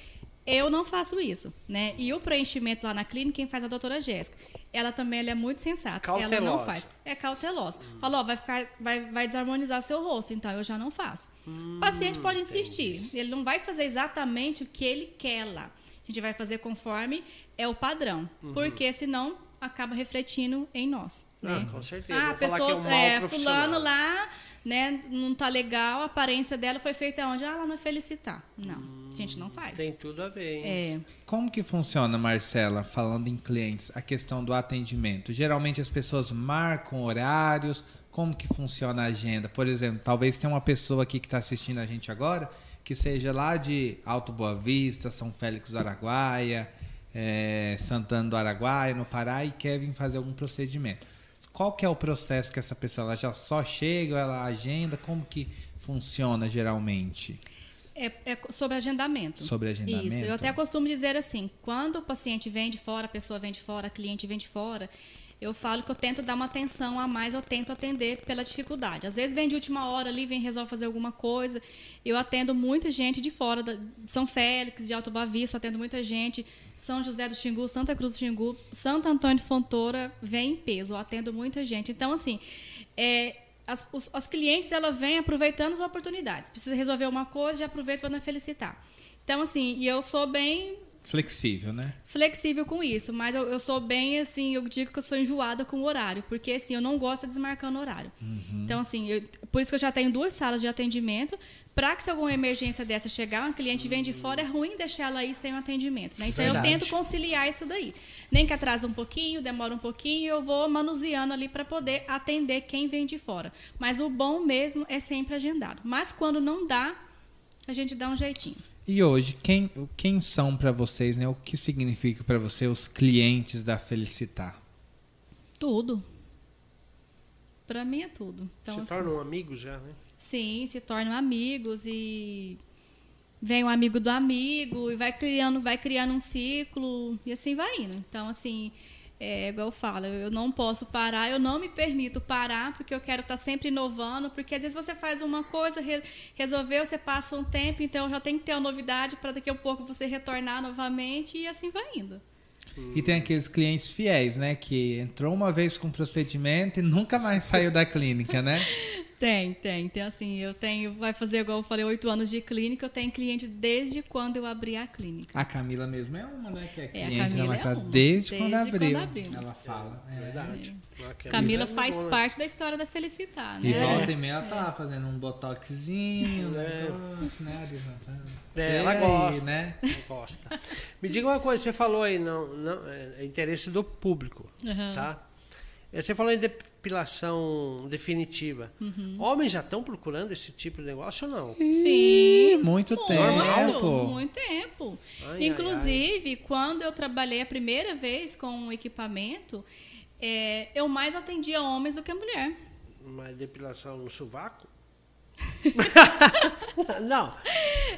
Eu não faço isso, né? E o preenchimento lá na clínica, quem faz é a doutora Jéssica. Ela também ela é muito sensata. Cautelosa. Ela não faz. É cautelosa. Hum. Falou, vai, ficar, vai, vai desarmonizar seu rosto, então eu já não faço. Hum, o paciente pode insistir. Entendi. Ele não vai fazer exatamente o que ele quer lá. A gente vai fazer conforme é o padrão. Uhum. Porque senão acaba refletindo em nós. Né? Ah, com certeza. Ah, a pessoa, é, um é fulano lá né, não tá legal, a aparência dela foi feita onde? Ah, lá na Felicitar. Não, hum, a gente não faz. Tem tudo a ver, hein? É. Como que funciona, Marcela, falando em clientes, a questão do atendimento? Geralmente as pessoas marcam horários, como que funciona a agenda? Por exemplo, talvez tenha uma pessoa aqui que está assistindo a gente agora, que seja lá de Alto Boa Vista, São Félix do Araguaia, é, Santana do Araguaia, no Pará, e quer vir fazer algum procedimento qual que é o processo que essa pessoa ela já só chega, ela agenda, como que funciona geralmente? É, é, sobre agendamento. Sobre agendamento. Isso. Eu até costumo dizer assim, quando o paciente vem de fora, a pessoa vem de fora, a cliente vem de fora, eu falo que eu tento dar uma atenção a mais, eu tento atender pela dificuldade. Às vezes vem de última hora ali, vem resolve fazer alguma coisa. Eu atendo muita gente de fora, de São Félix, de Alto Bavista, atendo muita gente são José do Xingu, Santa Cruz do Xingu, Santo Antônio de Fontoura vem em peso. Eu atendo muita gente. Então, assim, é, as, os, as clientes ela vêm aproveitando as oportunidades. Precisa resolver uma coisa, já aproveita para felicitar. Então, assim, e eu sou bem flexível, né? Flexível com isso, mas eu, eu, sou bem assim, eu digo que eu sou enjoada com o horário, porque assim, eu não gosto de desmarcar no horário. Uhum. Então, assim, eu, por isso que eu já tenho duas salas de atendimento, para que se alguma emergência dessa chegar, um cliente vem de fora, é ruim deixar ela aí sem o atendimento. Né? Então Verdade. eu tento conciliar isso daí. Nem que atrasa um pouquinho, demora um pouquinho, eu vou manuseando ali para poder atender quem vem de fora. Mas o bom mesmo é sempre agendado. Mas quando não dá, a gente dá um jeitinho. E hoje, quem, quem são para vocês, né? O que significa para você os clientes da Felicitar? Tudo. Para mim é tudo. Então, Se assim, tornam amigos já, né? Sim, se tornam amigos e vem um amigo do amigo e vai criando, vai criando um ciclo e assim vai indo. Então, assim, é igual eu falo, eu não posso parar, eu não me permito parar, porque eu quero estar sempre inovando, porque às vezes você faz uma coisa, re, resolveu, você passa um tempo, então já tem que ter uma novidade para daqui a pouco você retornar novamente e assim vai indo. E tem aqueles clientes fiéis, né? Que entrou uma vez com procedimento e nunca mais saiu da clínica, né? [laughs] Tem, tem. Então, assim, eu tenho, vai fazer, igual eu falei, oito anos de clínica, eu tenho cliente desde quando eu abri a clínica. A Camila mesmo é uma, né? Que é cliente é, a Camila é uma, desde, desde quando abriu. Quando abrimos. Ela fala. É verdade. É. Camila faz né? parte da história da Felicitar, né? E volta e meia ela tá lá fazendo um botoxinho, é. né? É, ela gosta, né? Ela gosta. Me diga uma coisa, você falou aí, não, não, é interesse do público, uhum. tá? É, Você falou em depilação definitiva. Uhum. Homens já estão procurando esse tipo de negócio ou não? Sim. muito tempo. Muito tempo. Ai, Inclusive, quando eu trabalhei a primeira vez com o equipamento, é, eu mais atendia homens do que mulher. Mas depilação no sovaco? [laughs] não.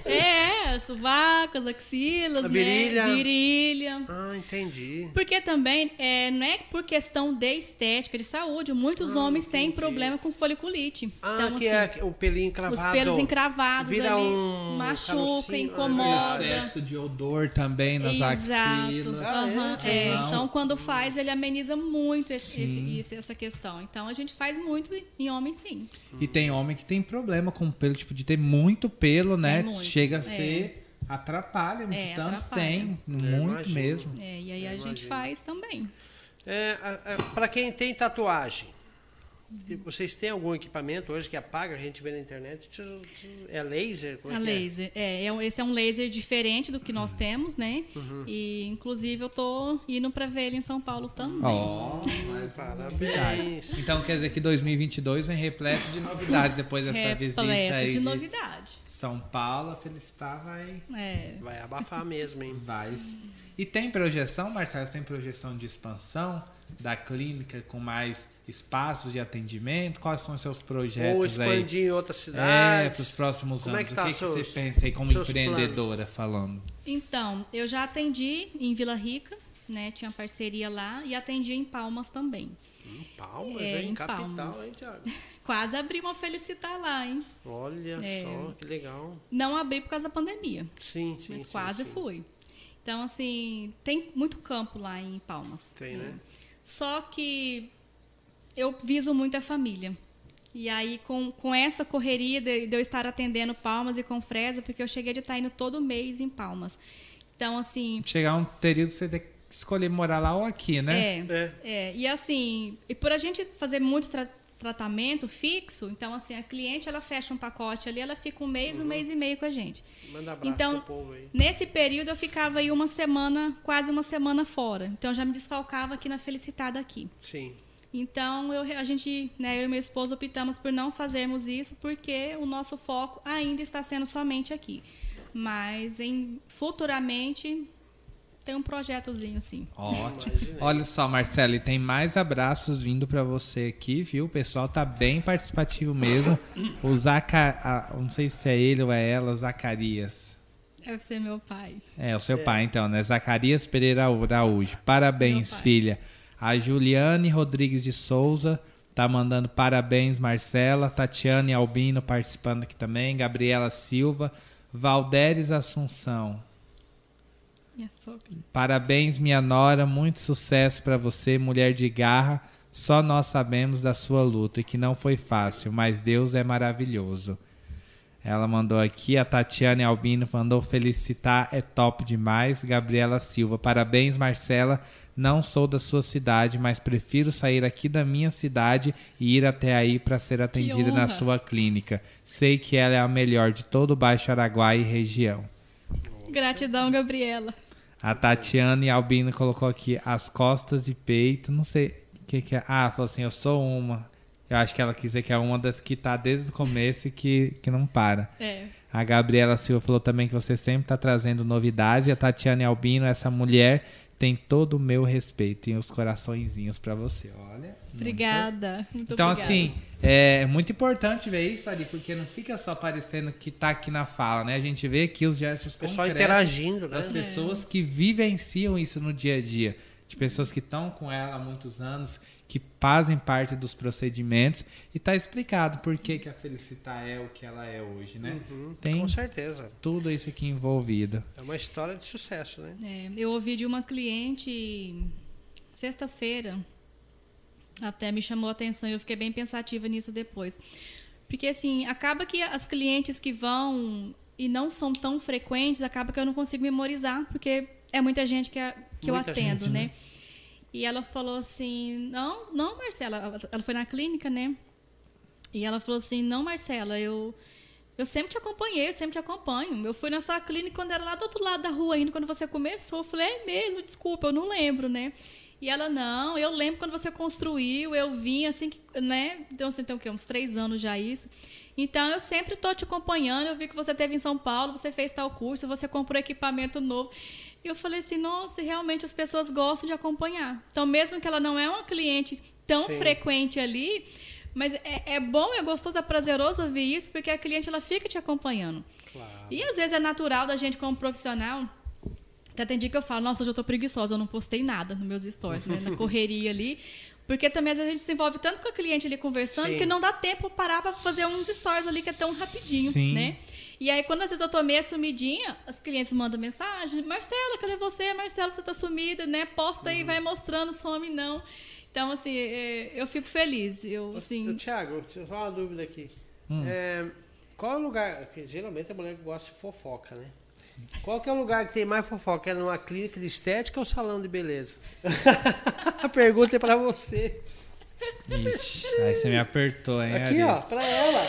É, sovacos, axilas, A né? virilha. Virilha. Ah, entendi. Porque também, é, não é por questão de estética, de saúde, muitos homens têm problema com foliculite. Ah, então, que assim, é o pelinho encravado. os pelos encravados Vira ali, um machuca. Ah, incomoda. Excesso de odor também nas Exato. axilas. Ah, é? é. Não. Então, quando faz, ele ameniza muito esse- esse- essa questão. Então, a gente faz muito em homem, sim. E tem homem que tem problema com pelo, tipo, de ter muito pelo, né? É muito, Chega a é. ser. Atrapalha muito É, tanto. atrapalha. Tem, muito imagino. mesmo. É, e aí Eu a gente faz também. É, para quem tem tatuagem, vocês têm algum equipamento hoje que apaga? A gente vê na internet. É laser? Como é A que é? laser. É, é um- esse é um laser diferente do que Uhum. nós temos, né? E, inclusive, eu tô indo para ver ele em São Paulo também. Ó, Parabéns. Então quer dizer que 2022 vem repleto de novidades depois dessa visita Repleto aí de de novidade. São Paulo. A Felicitar vai, É. Vai abafar mesmo, hein? vai. E tem projeção, Marcelo? Tem projeção de expansão da clínica com mais espaços de atendimento? Quais são os seus Ou projetos aí? expandir em outras É, cidades. para os próximos Como é anos. que tá o que, que seus- você pensa aí como empreendedora falando? Então, eu já atendi em Vila Rica, né? Tinha parceria lá e atendi em Palmas também. Em Palmas, É, hein? em Capital, Palmas. hein, Thiago? [laughs] Quase abri uma Felicitar lá, hein? Olha É. só, que legal. Não abri por causa da pandemia, Sim, sim. mas sim, quase sim. fui. Então, assim, tem muito campo lá em Palmas. Tem, né? Só que eu viso muito a família. E aí, com, com essa correria de, de eu estar atendendo Palmas e com Fresa, porque eu cheguei de estar indo todo mês em Palmas. Então, assim, Chegar um período que você tem que escolher morar lá ou aqui, né? é, É. é. E assim, e por a gente fazer muito tra- tratamento fixo, então, assim, a cliente, ela fecha um pacote ali, ela fica um mês, um mês e meio com a gente. Manda abraço Então, pro povo aí. nesse período eu ficava aí uma semana, quase uma semana fora. Então, já me desfalcava aqui na Felicitada aqui. Sim. Então, eu, a gente, né, eu e meu esposo optamos por não fazermos isso, porque o nosso foco ainda está sendo somente aqui. Mas, em, futuramente, tem um projetozinho, sim. Ótimo. Olha só, Marcelo, e tem mais abraços vindo pra você aqui, viu? O pessoal tá bem participativo mesmo. O Zaca... a- não sei se é ele ou é ela, Zacarias. Deve ser meu pai. É, o seu pai, então, né? Zacarias Pereira Araújo. Parabéns, filha. A Juliane Rodrigues de Souza tá mandando parabéns, Marcela. Tatiane Albino participando aqui também. Gabriela Silva. Valderes Assunção. Minha sogra. Parabéns, minha nora. Muito sucesso pra você, mulher de garra. Só nós sabemos da sua luta e que não foi fácil, mas Deus é maravilhoso. Ela mandou aqui, a Tatiane Albino mandou felicitar, é top demais. Gabriela Silva, parabéns, Marcela. Não sou da sua cidade, mas prefiro sair aqui da minha cidade e ir até aí para ser atendida na sua clínica. Sei que ela é a melhor de todo o Baixo Araguai e região. Gratidão, Gabriela. A Tatiane Albino colocou aqui as costas e peito. Não sei o que, que é. Ah, falou assim: eu sou uma. Eu acho que ela quis dizer que é uma das que tá desde o começo e que, que não para. É. A Gabriela Silva falou também que você sempre tá trazendo novidades. E a Tatiane Albino, essa mulher, tem todo o meu respeito e os coraçõezinhos pra você. Olha. Obrigada. Muito Então, obrigada. assim, é muito importante ver isso ali, porque não fica só aparecendo que tá aqui na fala, né? A gente vê aqui os gestos O pessoal interagindo, né? das pessoas que vivenciam isso no dia a dia. De pessoas que estão com ela há muitos anos, que fazem parte dos procedimentos. E tá explicado por que, que a Felicitar é o que ela é hoje, né? Tem Uhum. Com certeza. tudo isso aqui envolvido. É uma história de sucesso, né? É, eu ouvi de uma cliente sexta-feira, até me chamou a atenção e eu fiquei bem pensativa nisso depois. Porque, assim, acaba que as clientes que vão e não são tão frequentes, acaba que eu não consigo memorizar, porque é muita gente que, a- que eu Muita atendo, gente, né? né? E ela falou assim: não, não, Marcela, ela- foi na clínica, né? E ela falou assim: não, Marcela, eu. Eu sempre te acompanhei, eu sempre te acompanho. Eu fui na sua clínica quando era lá do outro lado da rua ainda, quando você começou. Eu falei, é mesmo, desculpa, eu não lembro, né? E ela, não, eu lembro quando você construiu, eu vim assim, que, né? Então, você tem o quê? Uns três anos já isso. Então, eu sempre estou te acompanhando. Eu vi que você teve em São Paulo, você fez tal curso, você comprou equipamento novo. E eu falei assim, nossa, realmente as pessoas gostam de acompanhar. Então, mesmo que ela não é uma cliente tão Sim. frequente ali, mas é, é, bom, é gostoso, é prazeroso ouvir isso, porque a cliente ela fica te acompanhando. Claro. E às vezes é natural da gente, como profissional, até tem dia que eu falo, nossa, hoje eu tô preguiçosa, eu não postei nada nos meus stories, né? Na [laughs] correria ali. Porque também às vezes a gente se envolve tanto com a cliente ali conversando Sim. que não dá tempo parar para fazer uns stories ali que é tão rapidinho, Sim. né? E aí, quando às vezes eu tô meio sumidinha, as clientes mandam mensagem: Marcela, cadê você? Marcela, você tá sumida, né? Posta aí, uhum. vai mostrando, some não. Então, assim, é, eu fico feliz. Eu, assim... Tiago, só uma dúvida aqui. Hum. É, qual é o lugar. Porque geralmente a mulher gosta de fofoca, né? Qual que é o lugar que tem mais fofoca? É numa clínica de estética ou salão de beleza? [laughs] a pergunta é para você. Ixi, aí você me apertou, hein, Aqui, Ari? ó, pra ela.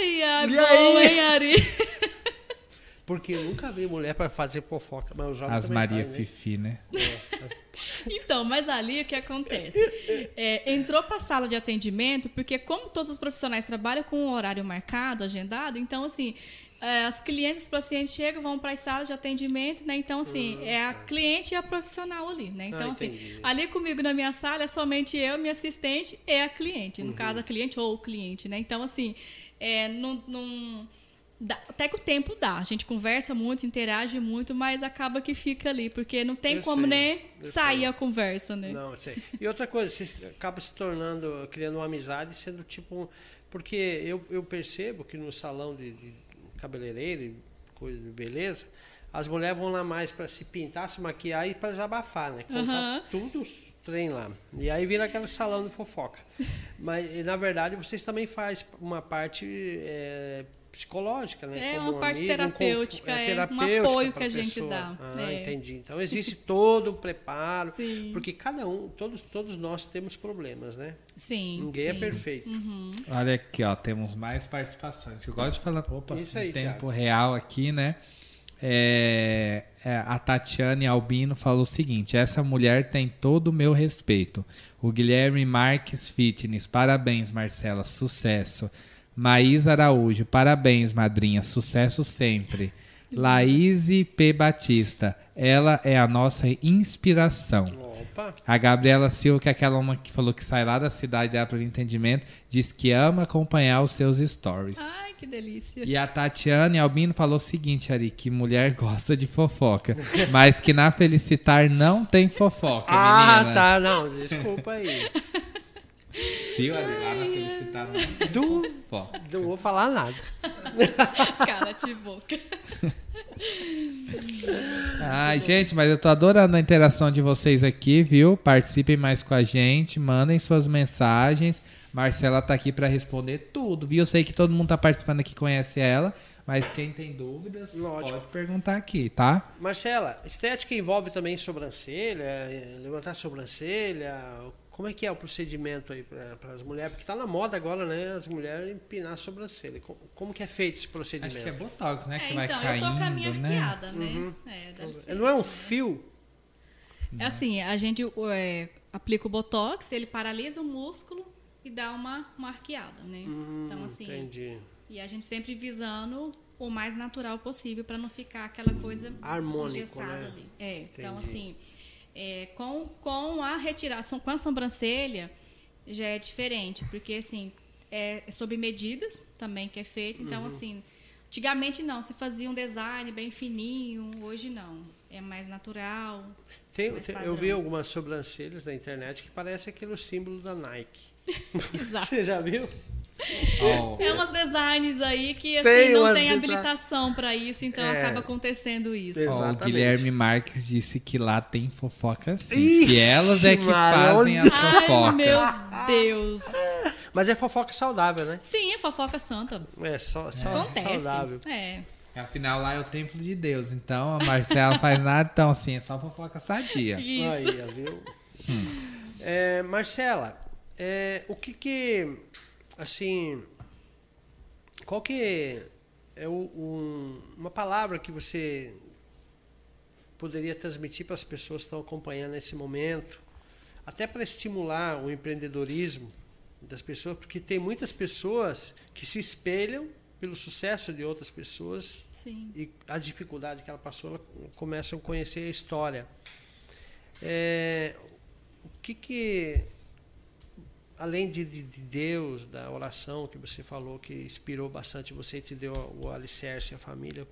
Ai, ai, e bom, aí? hein, Ari? [laughs] Porque eu nunca vi mulher para fazer fofoca, mas os As Maria faz, né? Fifi, né? É. Então, mas ali o que acontece? É, entrou para a sala de atendimento, porque como todos os profissionais trabalham com um horário marcado, agendado, então assim, é, as clientes, os pacientes chegam, vão para as salas de atendimento, né? Então, assim, uhum. é a cliente e a profissional ali, né? Então, ah, assim, ali comigo na minha sala é somente eu, minha assistente e a cliente. No uhum. caso, a cliente ou o cliente, né? Então, assim, é, não, não Dá, até que o tempo dá. A gente conversa muito, interage muito, mas acaba que fica ali, porque não tem eu como, sei, né, sair sei. a conversa, né? Não, eu sei. E outra coisa, você acaba se tornando, criando uma amizade, sendo tipo. Porque eu, eu percebo que no salão de, de cabeleireiro coisa de beleza, as mulheres vão lá mais para se pintar, se maquiar e para desabafar, né? Contar uhum. tudo trem lá. E aí vira aquele salão de fofoca. Mas, na verdade, vocês também fazem uma parte é, psicológica, né? É Como uma parte amigo, terapêutica, um, é, terapêutica, é um apoio que a gente pessoa. dá. Ah, é. entendi. Então existe todo o preparo, Sim. porque cada um, todos, todos nós temos problemas, né? Sim. Ninguém é sim. é perfeito. Uhum. Olha aqui, ó, temos mais participações. Eu gosto de falar, opa, Isso aí, tempo Thiago. real aqui, né? É, é, a Tatiane Albino falou o seguinte: essa mulher tem todo o meu respeito. O Guilherme Marques Fitness, parabéns, Marcela, sucesso. Maís Araújo, parabéns, madrinha, sucesso sempre. [laughs] Laís P. Batista, ela é a nossa inspiração. Opa. A Gabriela Silva, que é aquela uma que falou que sai lá da cidade dela para entendimento, diz que ama acompanhar os seus stories. Ai, que delícia. E a Tatiane Albino falou o seguinte, Ari, que mulher [laughs] gosta de fofoca, mas que na Felicitar não tem fofoca, Ah, tá, não, desculpa aí. [laughs] Viu ali lá na Felicitar? Do... Não vou falar nada. [laughs] Cara de boca. Ai, gente, mas eu tô adorando a interação de vocês aqui, viu? Participem mais com a gente, mandem suas mensagens. Marcela tá aqui para responder tudo, viu? Eu sei que todo mundo tá participando aqui conhece ela, mas quem tem dúvidas Lógico. pode perguntar aqui, tá? Marcela, estética envolve também sobrancelha, levantar sobrancelha, como é que é o procedimento aí para as mulheres? Porque está na moda agora, né? As mulheres empinar a sobrancelha. Como, como que é feito esse procedimento? Acho que é botox, né? É, que então, vai caindo, eu tô com a minha né? arqueada, né? Uhum. É, não é um fio? É assim, a gente é, aplica o botox, ele paralisa o músculo e dá uma, uma arqueada, né? Hum, então, assim. Entendi. E a gente sempre visando o mais natural possível para não ficar aquela coisa harmônica né? ali. É, então, entendi. então assim é, com, com a retiração, com a sobrancelha, já é diferente, porque assim, é, é sob medidas também que é feito. Então, uhum. assim, antigamente não, se fazia um design bem fininho, hoje não. É mais natural. Tem, mais eu vi algumas sobrancelhas na internet que parece aquele símbolo da Nike. [laughs] [laughs] Exato. Você já viu? Oh. [laughs] É umas designs aí que assim, tem não tem habilitação para isso, então é. acaba acontecendo isso. Oh, o Guilherme Marques disse que lá tem fofocas sim, Ixi, que elas é que fazem as fofocas. Ai, meu Deus. [laughs] Mas é fofoca saudável, né? Sim, é fofoca santa. É, só, só Acontece. saudável. É. Afinal, lá é o templo de Deus. Então, a Marcela faz nada tão assim, é só fofoca sadia. Isso. Aí, viu? Hum. É, Marcela, é, o que que assim, qual que é o, um, uma palavra que você poderia transmitir para as pessoas que estão acompanhando nesse momento, até para estimular o empreendedorismo das pessoas, porque tem muitas pessoas que se espelham pelo sucesso de outras pessoas Sim. e a dificuldade que ela passou, ela começam a conhecer a história. É, o que que além de, de, de, Deus, da oração que você falou, que inspirou bastante você e te deu o alicerce, a família,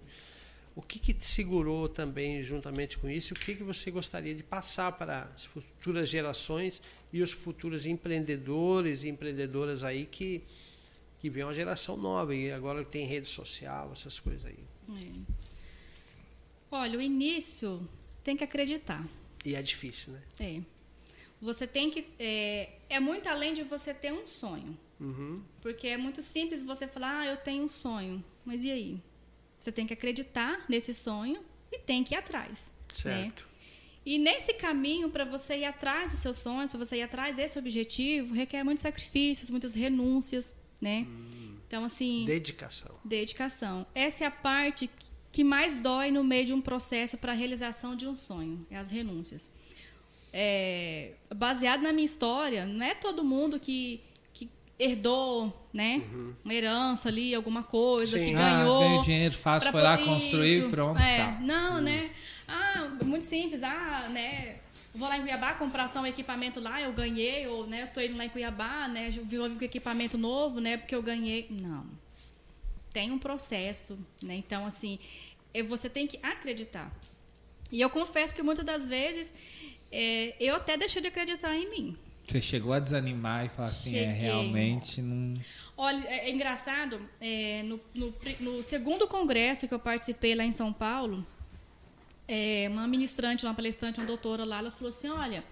o que, que te segurou também juntamente com isso? O que, que você gostaria de passar para as futuras gerações e os futuros empreendedores e empreendedoras aí que, que vem uma geração nova e agora tem rede social, essas coisas aí? É. Olha, o início tem que acreditar. E é difícil, né? É. Você tem que. É, é muito além de você ter um sonho. Uhum. Porque é muito simples você falar, ah, eu tenho um sonho. Mas e aí? Você tem que acreditar nesse sonho e tem que ir atrás. Né? Certo. Né? E nesse caminho, para você ir atrás do seu sonho, para você ir atrás desse objetivo, requer muitos sacrifícios, muitas renúncias, né? Hum. Então, assim... Dedicação. Dedicação. Essa é a parte que mais dói no meio de um processo para a realização de um sonho, é as renúncias é, baseado na minha história, não é todo mundo que, que herdou, né? Uhum. Uma herança ali, alguma coisa, Sim. que ah, ganhou. Ganhou dinheiro fácil, foi lá construir isso. pronto. É, tá. Não, uhum. né? Ah, muito simples. Ah, né? Vou lá em Cuiabá comprar só um equipamento lá, eu ganhei, ou né, eu tô indo lá em Cuiabá, né? Vi um equipamento novo, né? Porque eu ganhei. Não. Tem um processo, né? Então, assim, você tem que acreditar. E eu confesso que muitas das vezes é, eu até deixei de acreditar em mim. Você chegou a desanimar e falar assim, é, Cheguei. é, realmente não... Olha, é, é engraçado, é, no, no, no, segundo congresso que eu participei lá em São Paulo, é, uma ministrante, uma palestrante, uma doutora lá, ela falou assim, olha,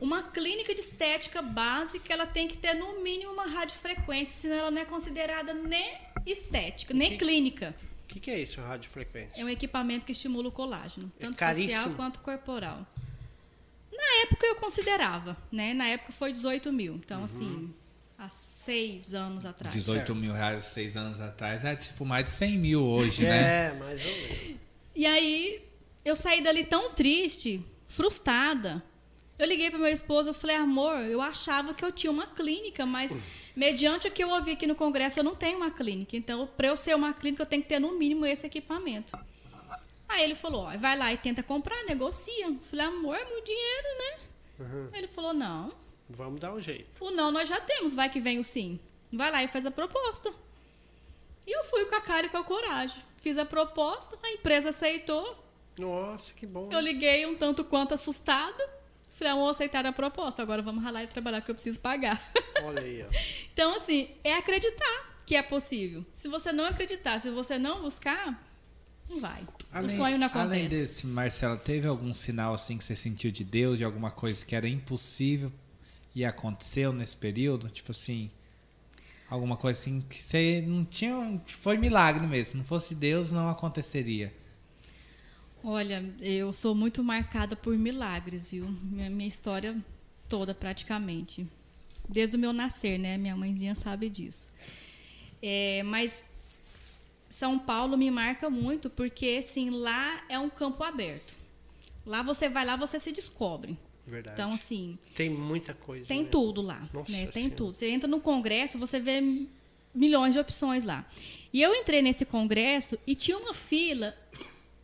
uma clínica de estética básica, ela tem que ter no mínimo uma radiofrequência, senão ela não é considerada nem estética, nem que, clínica. O que, que, é isso, radiofrequência? É um equipamento que estimula o colágeno, tanto facial quanto corporal. Na época eu considerava, né? Na época foi 18 mil. Então, uhum. assim, há seis anos atrás. 18 mil reais seis anos atrás é tipo mais de 100 mil hoje, é, né? É, mais ou menos. E aí eu saí dali tão triste, frustrada. Eu liguei para meu esposo, eu falei, amor, eu achava que eu tinha uma clínica, mas [laughs] mediante o que eu ouvi aqui no congresso, eu não tenho uma clínica. Então, para eu ser uma clínica, eu tenho que ter no mínimo esse equipamento. Aí ele falou, ó, vai lá e tenta comprar, negocia. Eu falei, amor, é muito dinheiro, né? Uhum. Ele falou, não. Vamos dar um jeito. O não nós já temos, vai que vem o sim. Vai lá e faz a proposta. E eu fui com a cara e com a coragem. Fiz a proposta, a empresa aceitou. Nossa, que bom. Eu liguei um tanto quanto assustada. Falei, vamos aceitar a proposta, agora vamos ralar e trabalhar que eu preciso pagar. Olha aí, ó. [laughs] então, assim, é acreditar que é possível. Se você não acreditar, se você não buscar, não vai. Além, o sonho não acontece. Além desse, Marcela, teve algum sinal assim que você sentiu de Deus, de alguma coisa que era impossível e aconteceu nesse período? Tipo assim, alguma coisa assim que você não tinha. Foi milagre mesmo. Se não fosse Deus, não aconteceria. Olha, eu sou muito marcada por milagres, viu? Minha, minha história toda, praticamente. Desde o meu nascer, né? Minha mãezinha sabe disso. É, mas são Paulo me marca muito porque assim lá é um campo aberto. Lá você vai lá, você se descobre. Verdade. Então assim, tem muita coisa. Tem né? tudo lá, Nossa né? Tem tudo. Você entra no congresso, você vê milhões de opções lá. E eu entrei nesse congresso e tinha uma fila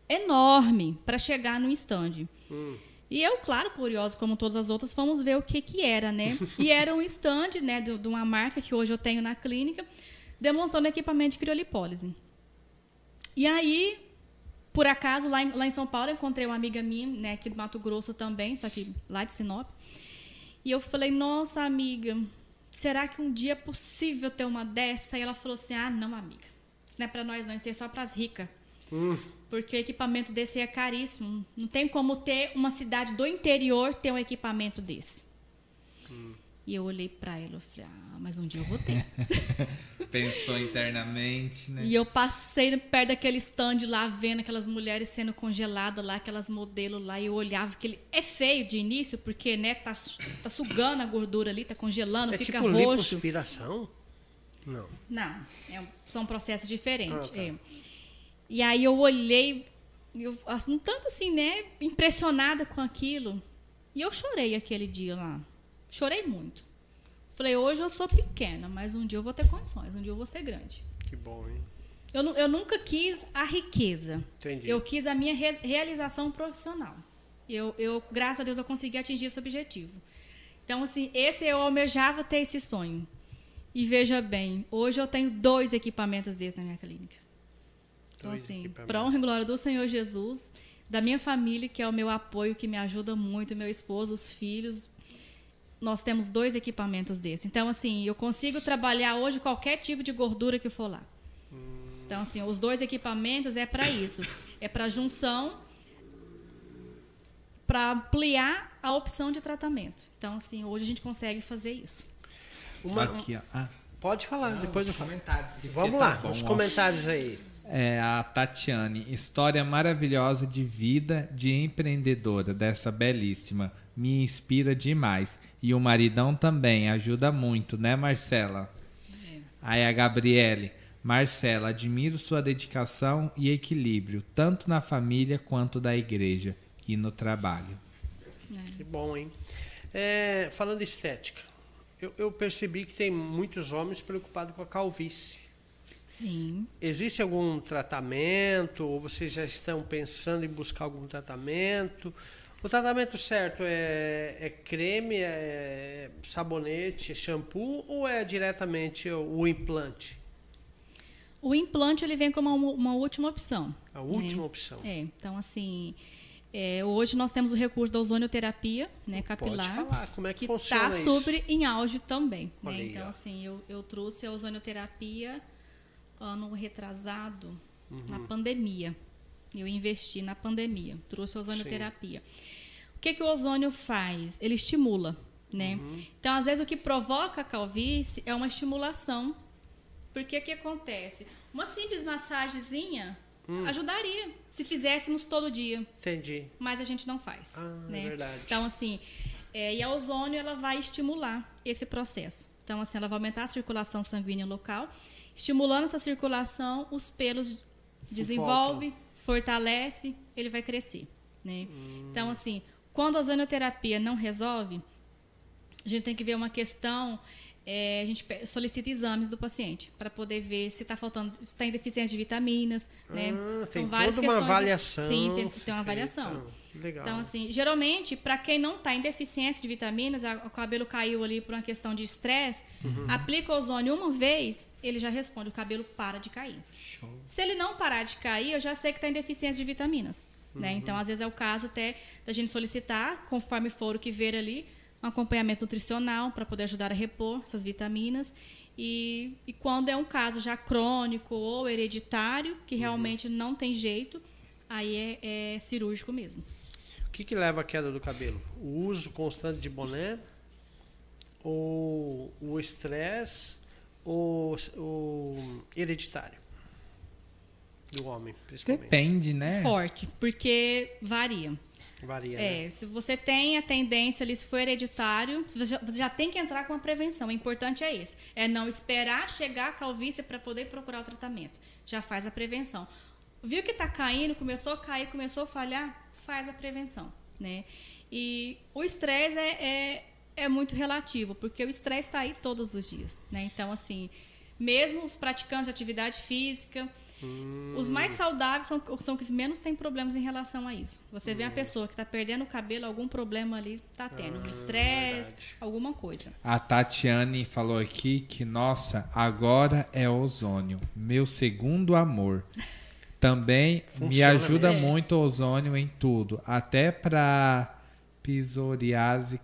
enorme para chegar no stand. Hum. E eu, claro, curiosa como todas as outras, fomos ver o que que era, né? [laughs] e era um stand, né, de, de uma marca que hoje eu tenho na clínica, demonstrando equipamento de criolipólise. E aí, por acaso, lá em, lá em São Paulo, eu encontrei uma amiga minha, né, aqui do Mato Grosso também, só que lá de Sinop. E eu falei, nossa, amiga, será que um dia é possível ter uma dessa? E ela falou assim, ah, não, amiga, isso não é para nós não, isso é só para as ricas. Hum. Porque equipamento desse é caríssimo. Não tem como ter uma cidade do interior ter um equipamento desse. Hum. E eu olhei para ela e falei, ah, mas um dia eu vou ter. [laughs] Pensou internamente, né? E eu passei perto daquele stand lá, vendo aquelas mulheres sendo congeladas lá, aquelas modelos lá, e eu olhava que ele é feio de início, porque, né, tá, tá sugando a gordura ali, tá congelando, é fica tipo roxo. lipoaspiração? Não. Não, é, são processos diferentes. Ah, tá. é. E aí eu olhei eu assim, tanto assim, né, impressionada com aquilo. E eu chorei aquele dia lá. Chorei muito. Falei, hoje eu sou pequena, mas um dia eu vou ter condições, um dia eu vou ser grande. Que bom, hein? Eu, eu nunca quis a riqueza. Entendi. Eu quis a minha re- realização profissional. Eu, eu, graças a Deus, eu consegui atingir esse objetivo. Então, assim, esse eu almejava ter esse sonho. E veja bem, hoje eu tenho dois equipamentos desses na minha clínica. Então, Dois assim, para honra e glória do Senhor Jesus, da minha família, que é o meu apoio, que me ajuda muito, meu esposo, os filhos, nós temos dois equipamentos desses. Então, assim, eu consigo trabalhar hoje qualquer tipo de gordura que for lá. Então, assim, os dois equipamentos é para isso. É para junção, para ampliar a opção de tratamento. Então, assim, hoje a gente consegue fazer isso. Uma- Aqui, ó. Ah, Pode falar, depois eu falo. comentários. aqui, Vamos porque lá, tá os comentários aí. É a Tatiane, história maravilhosa de vida de empreendedora dessa belíssima. Me inspira demais. E o maridão também ajuda muito, né, Marcela? Aí a Gabriele, Marcela, admiro sua dedicação e equilíbrio, tanto na família quanto da igreja e no trabalho. Que bom, hein? É, falando de estética, eu, eu percebi que tem muitos homens preocupados com a calvície. Sim. Existe algum tratamento? Ou vocês já estão pensando em buscar algum tratamento? O tratamento certo é, é creme, é sabonete, é shampoo ou é diretamente o, o implante? O implante ele vem como uma, uma última opção. A última né? opção. É, então assim, é, hoje nós temos o recurso da ozonioterapia, né, capilar. Pode falar, como é que, que funciona está isso? super em auge também. Né? aí, então, ó. assim, eu, eu trouxe a ozonioterapia ano retrasado, Uhum. na pandemia. Eu investi na pandemia, trouxe a ozonioterapia. O que, que o ozônio faz? Ele estimula, né? Uhum. Então, às vezes, o que provoca a calvície é uma estimulação. Porque o que acontece? Uma simples massagenzinha Hum. ajudaria se fizéssemos todo dia Entendi. mas a gente não faz. Ah, é né? verdade. Então, assim, é, e a ozônio ela vai estimular esse processo. Então, assim, ela vai aumentar a circulação sanguínea local, estimulando essa circulação, os pelos desenvolve, fortalece, ele vai crescer, né? Hum. Então, assim, quando a ozonioterapia não resolve, a gente tem que ver uma questão. é, a gente solicita exames do paciente para poder ver se está faltando, se está em deficiência de vitaminas, né? Ah, tem São várias toda uma questões. avaliação. Sim, tem, tem uma avaliação. Legal. Então, assim, geralmente, para quem não está em deficiência de vitaminas, a- o cabelo caiu ali por uma questão de estresse, Uhum. aplica ozônio uma vez, ele já responde, o cabelo para de cair. Se ele não parar de cair, eu já sei que está em deficiência de vitaminas. Né? Então, às vezes é o caso até da gente solicitar, conforme for o que ver ali, um acompanhamento nutricional para poder ajudar a repor essas vitaminas. E, e quando é um caso já crônico ou hereditário, que realmente não tem jeito, aí é, é cirúrgico mesmo. O que, que leva à queda do cabelo? O uso constante de boné? Ou o estresse? Ou o hereditário? Do homem, principalmente. Depende, né? Forte, porque varia. Varia, né? É, se você tem a tendência ali, se for hereditário, você já, você já tem que entrar com a prevenção. O importante é esse. É não esperar chegar a calvície para poder procurar o tratamento. Já faz a prevenção. Viu que está caindo, começou a cair, começou a falhar, faz a prevenção, né? E o estresse é, é, é muito relativo, porque o estresse está aí todos os dias, né? Então, assim, mesmo os praticantes de atividade física, os mais saudáveis são, são os que menos têm problemas em relação a isso. Você vê uma pessoa que está perdendo o cabelo, algum problema ali está tendo, um estresse, alguma coisa. A Tatiane falou aqui que, nossa, agora é ozônio, meu segundo amor. [laughs] Também me Funciona ajuda mesmo. muito o ozônio em tudo, até para psoriase,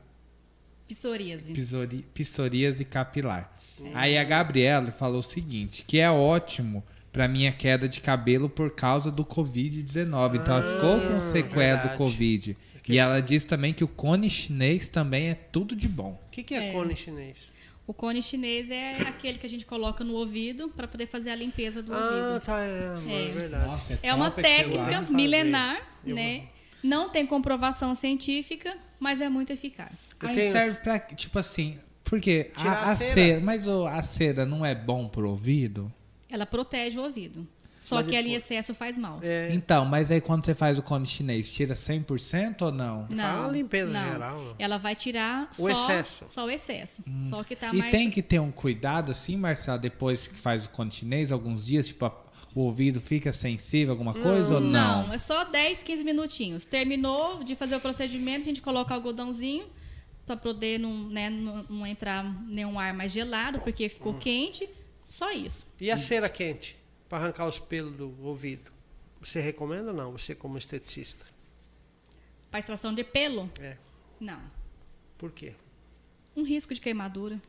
Psoríase. psori, psoríase capilar. Aí a Gabriela falou o seguinte, que é ótimo para minha queda de cabelo por causa do Covid-19. Então ela ficou com Isso. sequela do Verdade. Covid. E ela diz também que o cone chinês também é tudo de bom. O que, que é, É. cone chinês? O cone chinês é aquele que a gente coloca no ouvido para poder fazer a limpeza do Ah, ouvido. tá, é, É. é verdade. Nossa, É uma aquilo lá. técnica fazer. milenar, Eu né? Não tem comprovação científica, mas é muito eficaz. Eu Aí serve pra, tipo assim, porque a, a a cera. cera. mas o- a cera não é bom pro ouvido? Ela protege o ouvido. Só Mas que ali em depois- excesso faz mal. É, Então, mas aí quando você faz o cone chinês, tira 100% ou não? Faz uma limpeza geral, não. Ela vai tirar O só, excesso. só o excesso. Só o que tá e mais. tem que ter um cuidado assim, Marcelo, depois que faz o cone chinês, alguns dias, tipo, a- o ouvido fica sensível, alguma coisa ou não? Não, é só 10, 15 minutinhos. Terminou de fazer o procedimento, a gente coloca o algodãozinho para poder não, né, não, não entrar nenhum ar mais gelado, porque ficou Hum. quente. Só isso. E a cera quente, para arrancar os pelos do ouvido? Você recomenda ou não? Você como esteticista? Para extração de pelo? É. Não. Por quê? Um risco de queimadura.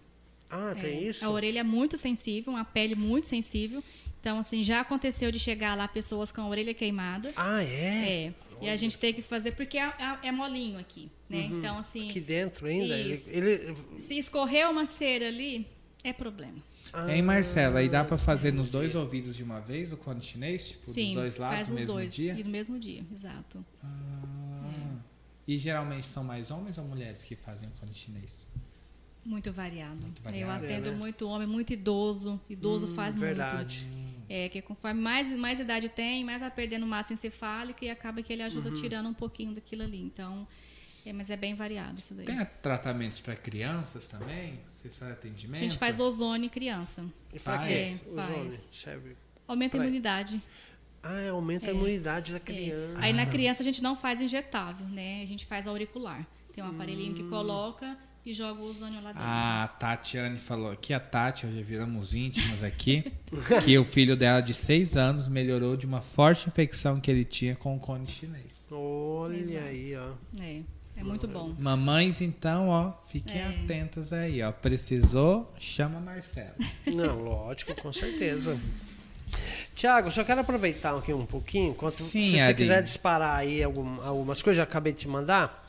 Ah, É, tem isso? A orelha é muito sensível, uma pele muito sensível. Então, assim, já aconteceu de chegar lá pessoas com a orelha queimada. Ah, é? É. E a gente tem que fazer, porque é, é- é molinho aqui, né? Então, assim, Uhum. Aqui dentro ainda? Ele, Isso. ele- se escorrer uma cera ali, é problema. Ah, Hein, Marcela? Aí dá pra fazer nos dois ouvidos de uma vez o cone chinês? Tipo, Sim, dos dois lados faz no os mesmo dois. dia? E no mesmo dia, exato. Ah. E geralmente são mais homens ou mulheres que fazem o cone chinês? Muito variado. variado. Eu atendo É, né? muito homem, muito idoso. Idoso faz verdade. muito. É, que conforme mais, mais idade tem, mais vai perdendo massa encefálica e acaba que ele ajuda Uhum. tirando um pouquinho daquilo ali. Então, é, mas é bem variado isso daí. Tem tratamentos para crianças também? Vocês fazem atendimento? A gente faz ozônio em criança. E pra Faz? quê? É, faz. ozônio serve. Aumenta a imunidade. Ah, é, aumenta a imunidade da criança. Aí na criança a gente não faz injetável, né? A gente faz auricular. Tem um aparelhinho que coloca e joga o ozônio lá dentro. A Tatiane falou aqui, a Tati, já viramos íntimas aqui, [laughs] que o filho dela de 6 anos melhorou de uma forte infecção que ele tinha com o cone chinês. Olha Exato. aí, ó. É, é muito bom. Mamães, então, ó, fiquem É. atentas aí, ó. Precisou, chama a Marcela. [laughs] Não, lógico, com certeza. Tiago, só quero aproveitar aqui um pouquinho, enquanto Sim, se você quiser disparar aí algum- algumas coisas, já acabei de te mandar.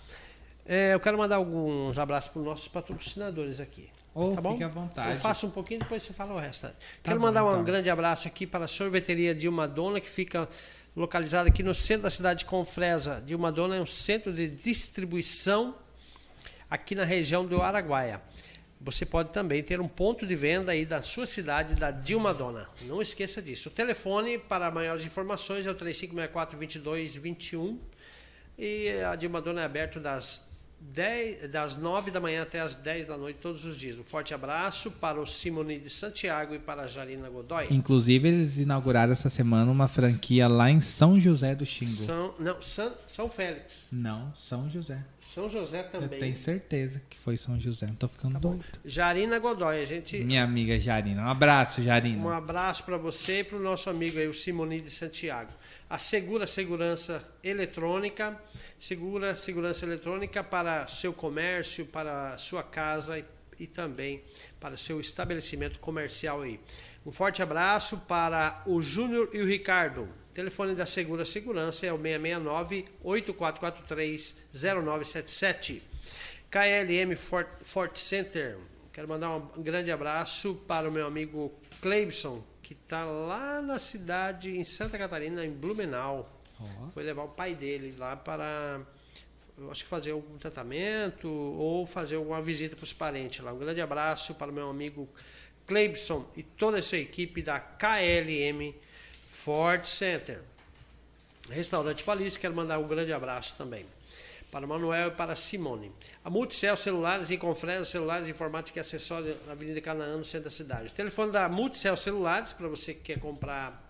É, eu quero mandar alguns abraços para os nossos patrocinadores aqui. Ou tá bom? fique à vontade. Eu faço um pouquinho, depois você fala o resto. Tá Quero bom, mandar um então. grande abraço aqui para a sorveteria Dilma Dona, que fica localizada aqui no centro da cidade de Confresa. Dilma Dona é um centro de distribuição aqui na região do Araguaia. Você pode também ter um ponto de venda aí da sua cidade, da Dilma Dona. Não esqueça disso. O telefone para maiores informações é o 3564-2221 e a Dilma Dona é aberto das 10, das 9 da manhã até as 10 da noite todos os dias. Um forte abraço para o Simone de Santiago e para a Jarina Godoy. Inclusive, eles inauguraram essa semana uma franquia lá em São José do Xingu. São, não, São, São Félix. Não, São José. São José Eu também. tenho certeza que foi São José. Não tô ficando Tá doido. Jarina Godoy, a gente Minha amiga Jarina. Um abraço, Jarina. Um abraço para você e para o nosso amigo aí, o Simoni de Santiago. A Segura Segurança Eletrônica, Segura Segurança Eletrônica para seu comércio, para sua casa e, e também para seu estabelecimento comercial aí. Um forte abraço para o Júnior e o Ricardo. Telefone da Segura Segurança é o 669 8443 0977. KLM Fort, Fort Center. Quero mandar um grande abraço para o meu amigo Cleibson, que está lá na cidade, em Santa Catarina, em Blumenau. Foi levar o pai dele lá para, acho que fazer algum tratamento ou fazer alguma visita para os parentes lá. Um grande abraço para o meu amigo Cleibson e toda essa equipe da KLM Ford Center. Restaurante Palice, quero mandar um grande abraço também. Para Manuel e para Simone. A Multicel Celulares em Confresa, celulares, informática e acessório na Avenida Canaã, no centro da cidade. O telefone da Multicel Celulares, para você que quer comprar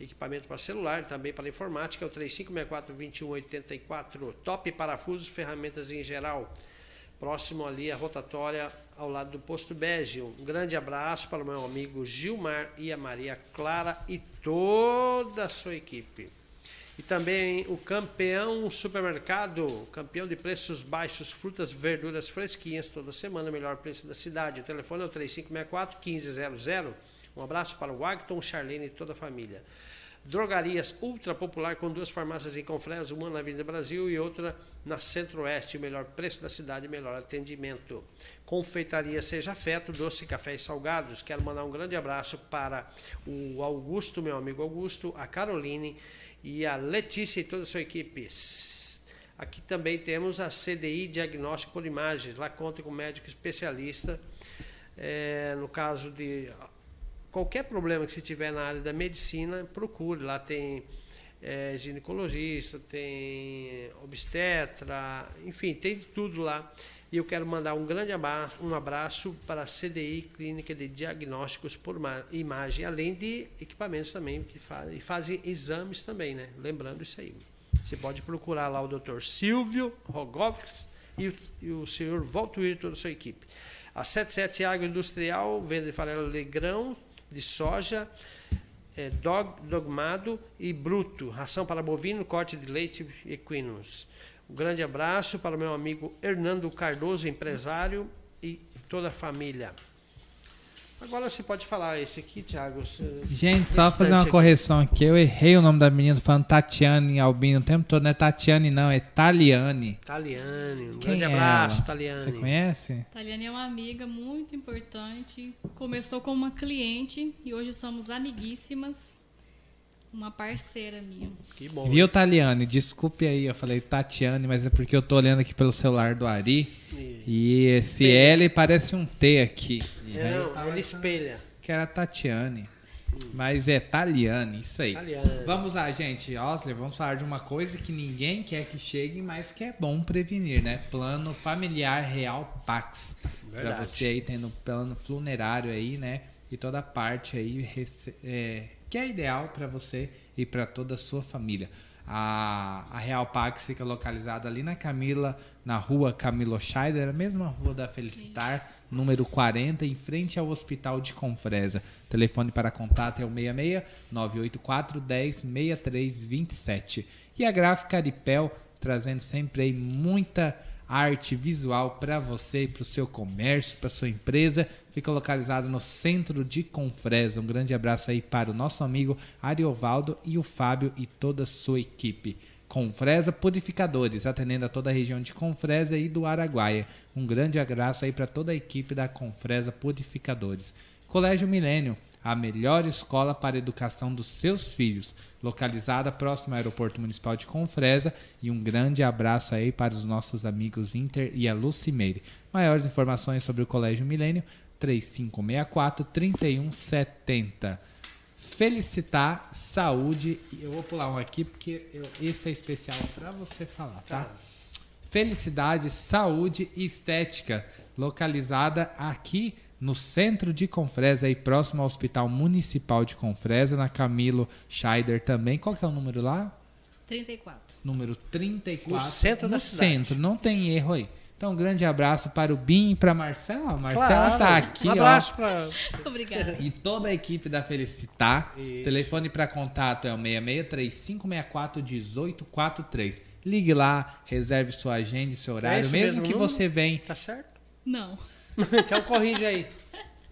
equipamento para celular, também para informática, é o 3564-2184. Top parafusos, ferramentas em geral. Próximo ali a rotatória ao lado do posto Bege. Um grande abraço para o meu amigo Gilmar e a Maria Clara e toda a sua equipe. E também o campeão supermercado, campeão de preços baixos, frutas, verduras fresquinhas toda semana, melhor preço da cidade. O telefone é o 3564 1500. Um abraço para o Agton, Charlene e toda a família. Drogarias Ultra Popular com duas farmácias em Confresa, uma na Avenida Brasil e outra na Centro-Oeste. O melhor preço da cidade, melhor atendimento. Confeitaria Seja Feto, doce, café e salgados. Quero mandar um grande abraço para o Augusto, meu amigo Augusto, a Caroline e a Letícia e toda a sua equipe. Aqui também temos a CDI Diagnóstico por Imagens. Lá conta com médico especialista. É, no caso de qualquer problema que você tiver na área da medicina, procure. Lá tem é, ginecologista, tem obstetra, enfim, tem tudo lá. E eu quero mandar um grande abraço, um abraço para a CDI, Clínica de Diagnósticos por Imagem, além de equipamentos também, que fazem, fazem exames também, né? Lembrando isso aí. Você pode procurar lá o Dr. Silvio Rogovski e e o senhor Voltuir e toda a sua equipe. A 77 Agroindustrial vende farelo de grão, de soja, é, dog, dogmado e bruto, ração para bovino, corte de leite equinos. Um grande abraço para o meu amigo Hernando Cardoso, empresário, e toda a família. Agora você pode falar esse aqui, Thiago. Gente, só fazer uma aqui. correção aqui. Eu errei o nome da menina falando Tatiane Albino o tempo todo. Não é Tatiane, não, é Taliane. Taliane. Um Quem grande é abraço, ela? Taliane. Você conhece? Taliane é uma amiga muito importante. Começou como uma cliente e hoje somos amiguíssimas. Uma parceira minha. Que bom. Viu, Taliane? Desculpe aí, eu falei Tatiane, mas é porque eu tô olhando aqui pelo celular do Ari. E, e esse P. L parece um T aqui. É, não, ele espelha. Que era Tatiane. Mas é Taliane, isso aí. Taliane. Vamos lá, gente. Osler, vamos falar de uma coisa que ninguém quer que chegue, mas que é bom prevenir, né? Plano familiar real Pax. Para você aí tendo plano funerário aí, né? E toda parte aí é, que é ideal para você e para toda a sua família. A, a Real Pax fica localizada ali na Camila, na rua Camilo Scheider, a mesma rua da Felicitar, número 40, em frente ao Hospital de Confresa. O telefone para contato é o 66 984 10 63 27. E a gráfica Aripel, trazendo sempre aí muita arte visual para você, para o seu comércio, para sua empresa. Fica localizado no centro de Confresa. Um grande abraço aí para o nosso amigo Ariovaldo e o Fábio e toda a sua equipe. Confresa Purificadores, atendendo a toda a região de Confresa e do Araguaia. Um grande abraço aí para toda a equipe da Confresa Purificadores. Colégio Milênio a melhor escola para a educação dos seus filhos, localizada próximo ao Aeroporto Municipal de Confresa. E um grande abraço aí para os nossos amigos Inter e a Lucimeire. Maiores informações sobre o Colégio Milênio, 3564 3170. Felicitar, saúde. Eu vou pular um aqui porque eu, esse é especial para você falar, tá? tá? Felicidade, saúde e estética, localizada aqui no centro de Confresa, aí próximo ao Hospital Municipal de Confresa, na Camilo Scheider também. Qual que é o número lá? 34. Número 34. No centro no da cidade. centro, não tem erro aí. Então, um grande abraço para o Bim e para a Marcela. A Marcela claro. tá aqui, um abraço para [laughs] Obrigada. E toda a equipe da Felicitar. Isso. Telefone para contato é o 6635641843. Ligue lá, reserve sua agenda e seu horário, é mesmo, mesmo que você venha. Tá certo? Não. [laughs] então corrige aí.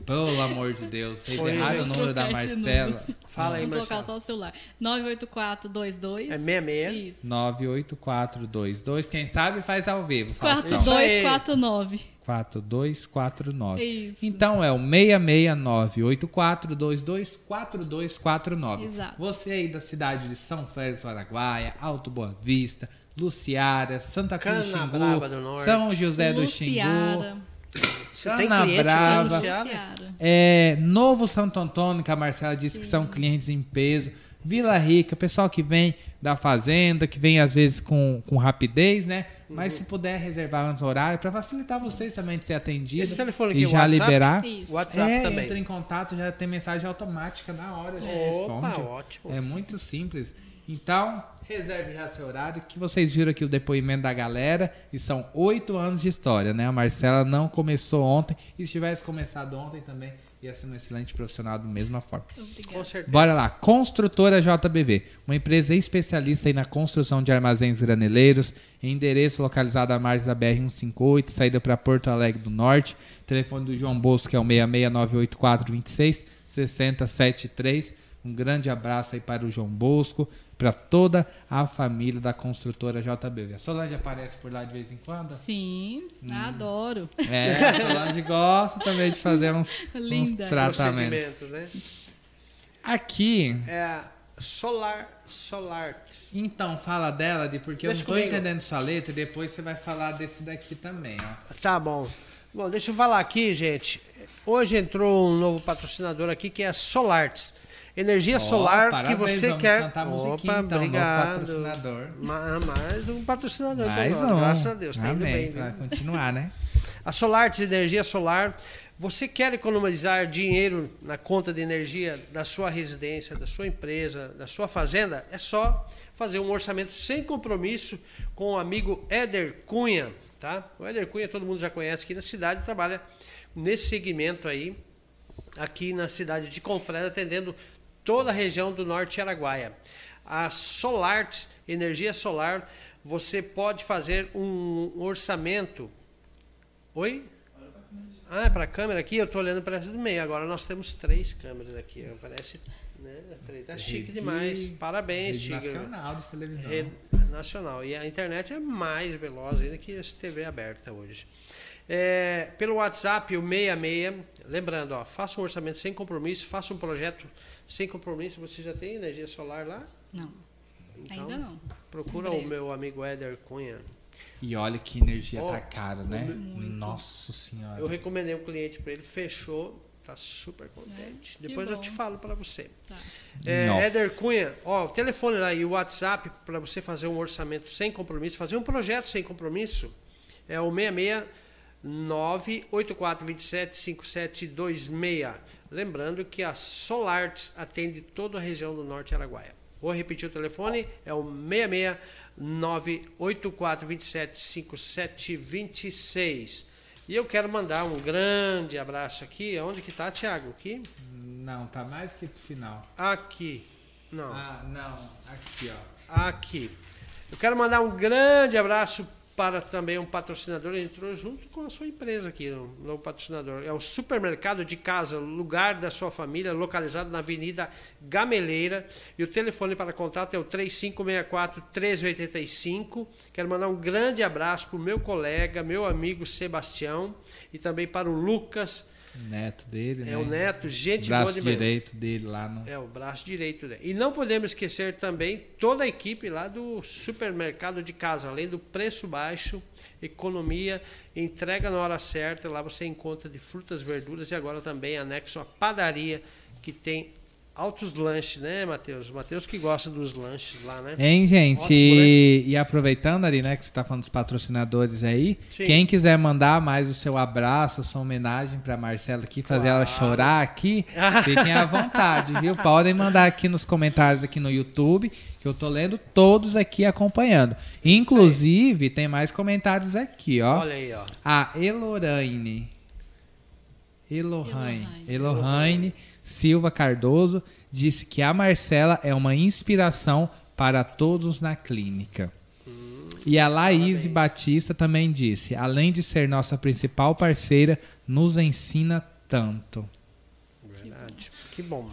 Pelo amor de Deus, vocês Corrige erraram o número da Marcela. Fala aí, Vamos colocar só o celular. 98422. É 66? Isso. 98422. Quem sabe faz ao vivo. 4249. 4249. Isso. Então é o 669-8422-4249. Exato. Você aí da cidade de São Félix do Araguaia, Alto Boa Vista, Luciara, Santa Cruz do Xingu, São José do Xingu. Você tem cliente Brava, é, Novo Santo Antônio, que a Marcela disse Sim. que são clientes em peso. Vila Rica, pessoal que vem da fazenda, que vem às vezes com, com rapidez, né? Mas uhum. se puder reservar antes horário, para facilitar vocês também de ser atendido Esse telefone aqui, e já WhatsApp? liberar. Isso. WhatsApp é, também. Entra em contato, já tem mensagem automática na hora, já Opa, responde. ótimo. É muito simples. Então, reserve já seu horário, que vocês viram aqui o depoimento da galera, e são oito anos de história, né? A Marcela não começou ontem, e se tivesse começado ontem também, ia ser um excelente profissional da mesma forma. Com certeza. Bora lá. Construtora JBV, uma empresa especialista na construção de armazéns graneleiros, endereço localizado à margem da BR-158, saída para Porto Alegre do Norte. Telefone do João Bosco, que é o 66984 26 6073. Um grande abraço aí para o João Bosco para toda a família da construtora JBV. A Solange aparece por lá de vez em quando? Sim, hum. adoro. É, a Solange gosta também de fazer uns, [laughs] Linda. uns tratamentos. Né? Aqui. É Solar Solar. Então, fala dela, de porque Deixa eu não estou entendendo sua letra, e depois você vai falar desse daqui também, ó. Tá bom. Bom, deixa eu falar aqui, gente. Hoje entrou um novo patrocinador aqui que é a Solarts. Energia Ó, solar parabéns, que você quer. cantar musiquinha, Opa, então, obrigado. patrocinador. Ma- Mais um patrocinador. Mais um. Graças a Deus, tá indo Amém, bem. pra viu? continuar, né? [laughs] A Solarts Energia Solar. Você quer economizar dinheiro na conta de energia da sua residência, da sua empresa, da sua fazenda? É só fazer um orçamento sem compromisso com o amigo Éder Cunha, tá? O Éder Cunha todo mundo já conhece aqui na cidade, trabalha nesse segmento aí, aqui na cidade de Confresa, atendendo toda a região do Norte Araguaia. A Solart, energia solar, você pode fazer um orçamento. Oi? Ah, é para a câmera aqui? Eu estou olhando para essa do meio. Agora nós temos três câmeras aqui. Parece. Né? Tá chique Rede- demais. Parabéns, Tigre. nacional de televisão. Rede nacional. E a internet é mais veloz ainda que essa TV aberta hoje. É, pelo WhatsApp, o 66. Lembrando, ó, faça um orçamento sem compromisso, faça um projeto sem compromisso. Você já tem energia solar lá? Não, Então, ainda não. Procura o meu amigo Éder Cunha. E olha que energia Ó, tá cara, né? muito. Nossa senhora. Eu recomendei um cliente para ele, fechou, tá super contente. É, Depois eu bom. te falo para você. Tá. É. Éder Cunha, ó, o telefone lá e o WhatsApp para você fazer um orçamento sem compromisso, fazer um projeto sem compromisso, é o 66 98427 5726. Lembrando que a Solarts atende toda a região do Norte Araguaia. Vou repetir o telefone, é o 66 98427 5726. E eu quero mandar um grande abraço aqui. Onde que tá, Thiago? Aqui? Não, tá mais que pro final. Aqui. Não. Ah, não. Aqui, ó. aqui. Eu quero mandar um grande abraço para também um patrocinador, entrou junto com a sua empresa aqui, o novo patrocinador. É o Supermercado de Casa, lugar da sua família, localizado na Avenida Gameleira. E o telefone para contato é o 3564-1385. Quero mandar um grande abraço para o meu colega, meu amigo Sebastião, e também para o Lucas, Neto dele, né? é o neto, gente boa Braço de direito dele lá no. É, o braço direito dele. E não podemos esquecer também toda a equipe lá do supermercado de casa, além do preço baixo, economia, entrega na hora certa. Lá você encontra de frutas, verduras e agora também anexo a padaria que tem altos lanches, né, Matheus? O Matheus que gosta dos lanches lá, né? Hein, gente? Ótimo, e, e aproveitando ali, né, que você tá falando dos patrocinadores aí, Sim. quem quiser mandar mais o seu abraço, a sua homenagem pra Marcela aqui, fazer ela Claro. chorar aqui, [laughs] fiquem à vontade, viu? Podem mandar aqui nos comentários aqui no YouTube, que eu tô lendo todos aqui acompanhando. Inclusive, tem mais comentários aqui, ó. Olha aí, ó. A Eloraine. Elohane. Elohane. Elohane Silva Cardoso disse que a Marcela é uma inspiração para todos na clínica. E a Laís parabéns. Batista também disse: além de ser nossa principal parceira, nos ensina tanto. Verdade. Que bom.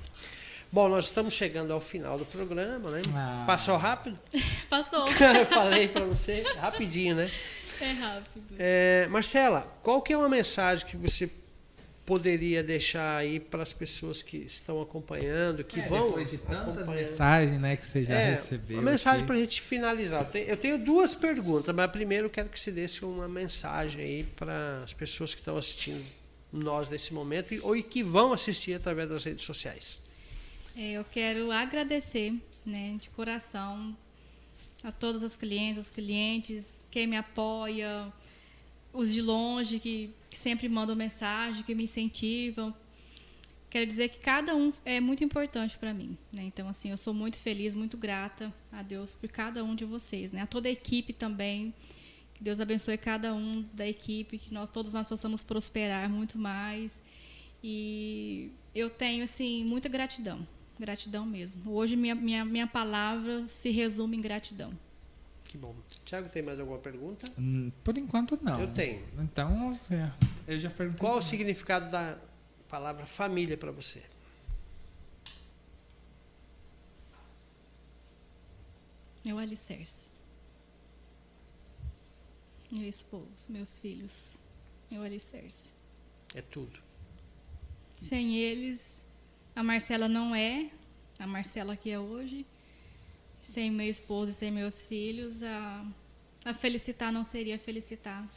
Bom, nós estamos chegando ao final do programa, né? Ah. Passou rápido? [laughs] Passou. Eu [laughs] falei para você, rapidinho, né? É rápido. É, Marcela, qual que é uma mensagem que você poderia deixar aí para as pessoas que estão acompanhando, que vão É, depois de tantas mensagens né, que você já É, recebeu. Uma mensagem aqui. para a gente finalizar. Eu tenho, duas perguntas, mas primeiro eu quero que você desse uma mensagem aí para as pessoas que estão assistindo nós nesse momento e, ou e que vão assistir através das redes sociais. É, eu quero agradecer, né, de coração, a todas as clientes, os clientes, quem me apoia, os de longe que, que sempre mandam mensagem, que me incentivam. Quero dizer que cada um é muito importante para mim, né? Então assim, eu sou muito feliz, muito grata a Deus por cada um de vocês, né? A toda a equipe também. Que Deus abençoe cada um da equipe, que nós todos nós possamos prosperar muito mais. E eu tenho assim muita gratidão, gratidão mesmo. Hoje minha minha, minha palavra se resume em gratidão. Que bom. Tiago, tem mais alguma pergunta? Hum, Por enquanto, não. Eu tenho. Então, é, eu já perguntei. Qual o significado da palavra família para você? Meu alicerce. Meu esposo, meus filhos. Meu alicerce. É tudo. Sem eles, a Marcela não é a Marcela que é hoje. Sem meu esposo e sem meus filhos, a, a Felicitar não seria Felicitar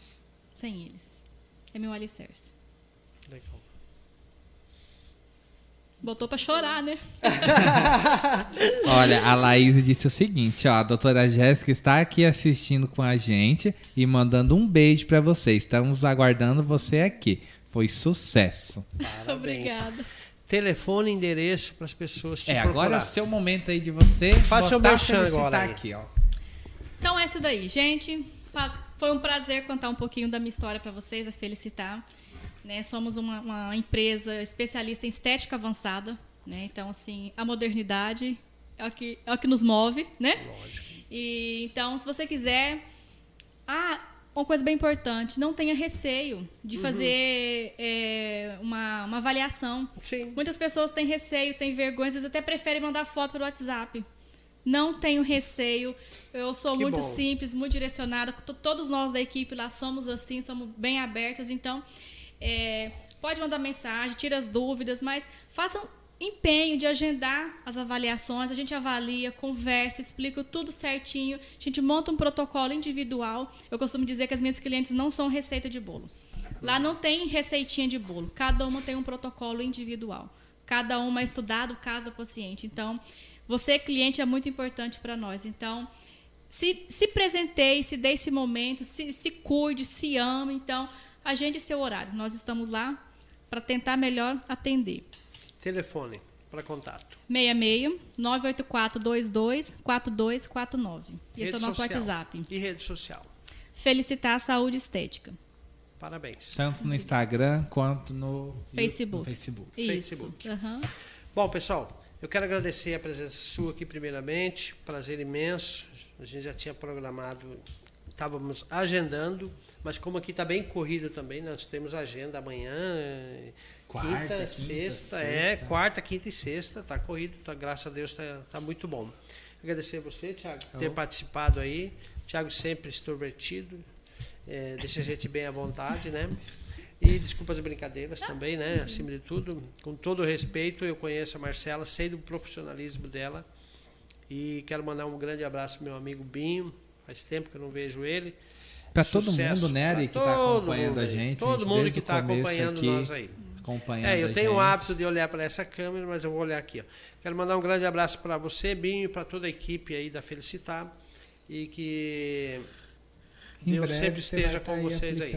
sem eles. é meu alicerce. Legal. Botou pra chorar, né? [laughs] Olha, a Laís disse o seguinte, ó, a doutora Jéssica está aqui assistindo com a gente e mandando um beijo para você. Estamos aguardando você aqui. Foi sucesso. Parabéns. [laughs] Obrigada. Telefone, endereço para as pessoas te é, procurar. agora é o seu momento aí de você Faça botar merchan agora aí. aqui, ó. Então é isso daí, gente. Foi um prazer contar um pouquinho da minha história para vocês, a felicitar. Né? Somos uma, uma empresa especialista em estética avançada, né? Então assim, a modernidade é o que é o que nos move, né? Lógico. E então, se você quiser, ah, uma coisa bem importante, não tenha receio de Uhum. fazer é, uma, uma avaliação. Sim. Muitas pessoas têm receio, têm vergonha, às vezes até preferem mandar foto pelo WhatsApp. Não tenho receio. Eu sou Que muito bom. simples, muito direcionada. To- Todos nós da equipe lá somos assim, somos bem abertas. Então, é, pode mandar mensagem, tira as dúvidas, mas façam empenho de agendar as avaliações. A gente avalia, conversa, explica tudo certinho. A gente monta um protocolo individual. Eu costumo dizer que as minhas clientes não são receita de bolo. Lá não tem receitinha de bolo. Cada uma tem um protocolo individual. Cada uma é estudado caso paciente. Então, você, cliente, é muito importante para nós. Então, se, se presenteie, se dê esse momento, se, se cuide, se ame. Então, agende seu horário. Nós estamos lá para tentar melhor atender. Telefone para contato. 66 984 22 4249. Esse Rede é o nosso social. WhatsApp. E rede social. Felicitar a Saúde Estética. Parabéns. Tanto no Instagram quanto no Facebook. no Facebook. Isso. Facebook. Aham. Bom, pessoal, eu quero agradecer a presença sua aqui primeiramente. Prazer imenso. A gente já tinha programado, estávamos agendando, mas como aqui está bem corrido também, nós temos agenda amanhã, Quarta, quinta, quinta, sexta, é, sexta. quarta, quinta e sexta, tá corrido, tá, graças a Deus tá, tá muito bom. Agradecer a você, Thiago, por ter participado aí. Thiago sempre extrovertido, eh, deixa a gente bem à vontade, né? E desculpa as brincadeiras também, né? Acima de tudo, com todo respeito, eu conheço a Marcela, sei do profissionalismo dela. E quero mandar um grande abraço pro meu amigo Binho. Faz tempo que eu não vejo ele. Pra todo mundo, né, Ari, que tá todo acompanhando mundo a gente. Todo mundo que está acompanhando aqui, nós aí. Acompanhando É, eu a tenho o hábito de olhar para essa câmera, mas eu vou olhar aqui. Ó. Quero mandar um grande abraço para você, Binho, e para toda a equipe aí da Felicitar. E que Em Deus sempre esteja com tá aí vocês aí.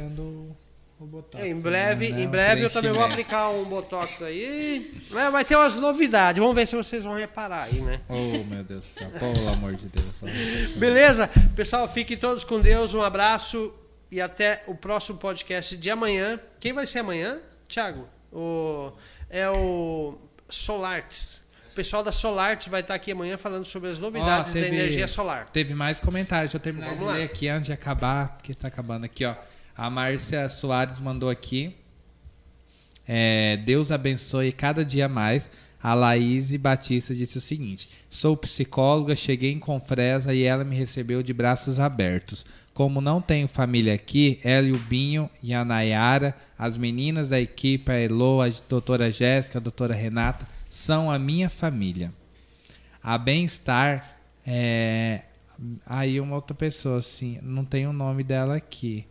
Botox, É, em breve, né? em O breve eu também vou aplicar um botox aí. É, vai ter umas novidades. Vamos ver se vocês vão reparar aí, né? Oh, meu Deus do céu. Pelo amor de Deus. Beleza? Pessoal, fiquem todos com Deus. Um abraço e até o próximo podcast de amanhã. Quem vai ser amanhã? Thiago, o, é o Solarts. O pessoal da Solarts vai estar aqui amanhã falando sobre as novidades Ó, da teve- energia solar. Teve mais comentários. Deixa eu terminar Vamos de lá. ler aqui antes de acabar, porque tá acabando aqui, ó. A Márcia Soares mandou aqui. É, Deus abençoe cada dia mais. A Laís Batista disse o seguinte: Sou psicóloga, cheguei em Confresa e ela me recebeu de braços abertos. Como não tenho família aqui, ela o Binho e a Nayara, as meninas da equipe, a Elo, a doutora Jéssica, a doutora Renata, são a minha família. A Bem-Estar é. Aí uma outra pessoa, assim, não tem o nome dela aqui.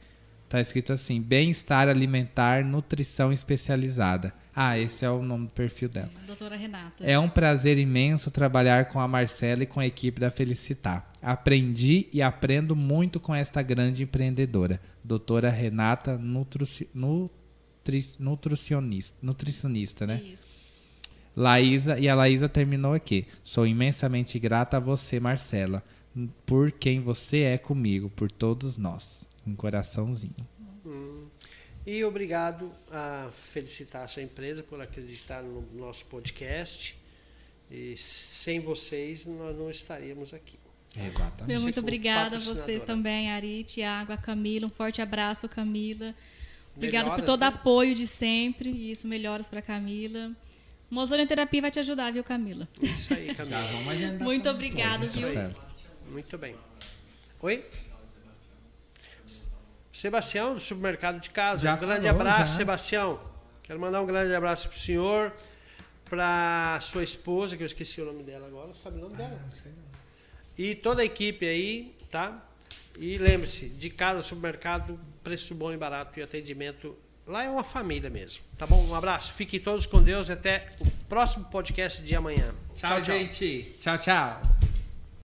Tá escrito assim: Bem-Estar Alimentar Nutrição Especializada. Ah, esse é o nome do perfil dela. Doutora Renata. É um prazer imenso trabalhar com a Marcela e com a equipe da Felicitar. Aprendi e aprendo muito com esta grande empreendedora, doutora Renata, nutrici- nutri- nutricionista, nutricionista, né? Isso. Laísa, e a Laísa terminou aqui. Sou imensamente grata a você, Marcela, por quem você é comigo, por todos nós. Um coraçãozinho. E obrigado a felicitar a sua empresa por acreditar no nosso podcast. E sem vocês, nós não estaríamos aqui. Exatamente. Meu, muito obrigada a vocês também, Ari, Tiago, a Camila. Um forte abraço, Camila. Obrigada por todo o né? apoio de sempre. E isso, melhoras para Camila. Mozônia Terapia vai te ajudar, viu, Camila? Isso aí, Camila. vamos agendar. Muito obrigada, viu? Muito bem. Oi? Sebastião, do supermercado de casa. Já um grande falou, abraço, já. Sebastião. Quero mandar um grande abraço pro senhor, pra sua esposa, que eu esqueci o nome dela agora. Sabe o nome dela? E toda a equipe aí, tá? E lembre-se, de casa supermercado, preço bom e barato e atendimento Lá é uma família mesmo. Tá bom? Um abraço. Fiquem todos com Deus e até o próximo podcast de amanhã. tchau, tchau. gente. Tchau, tchau.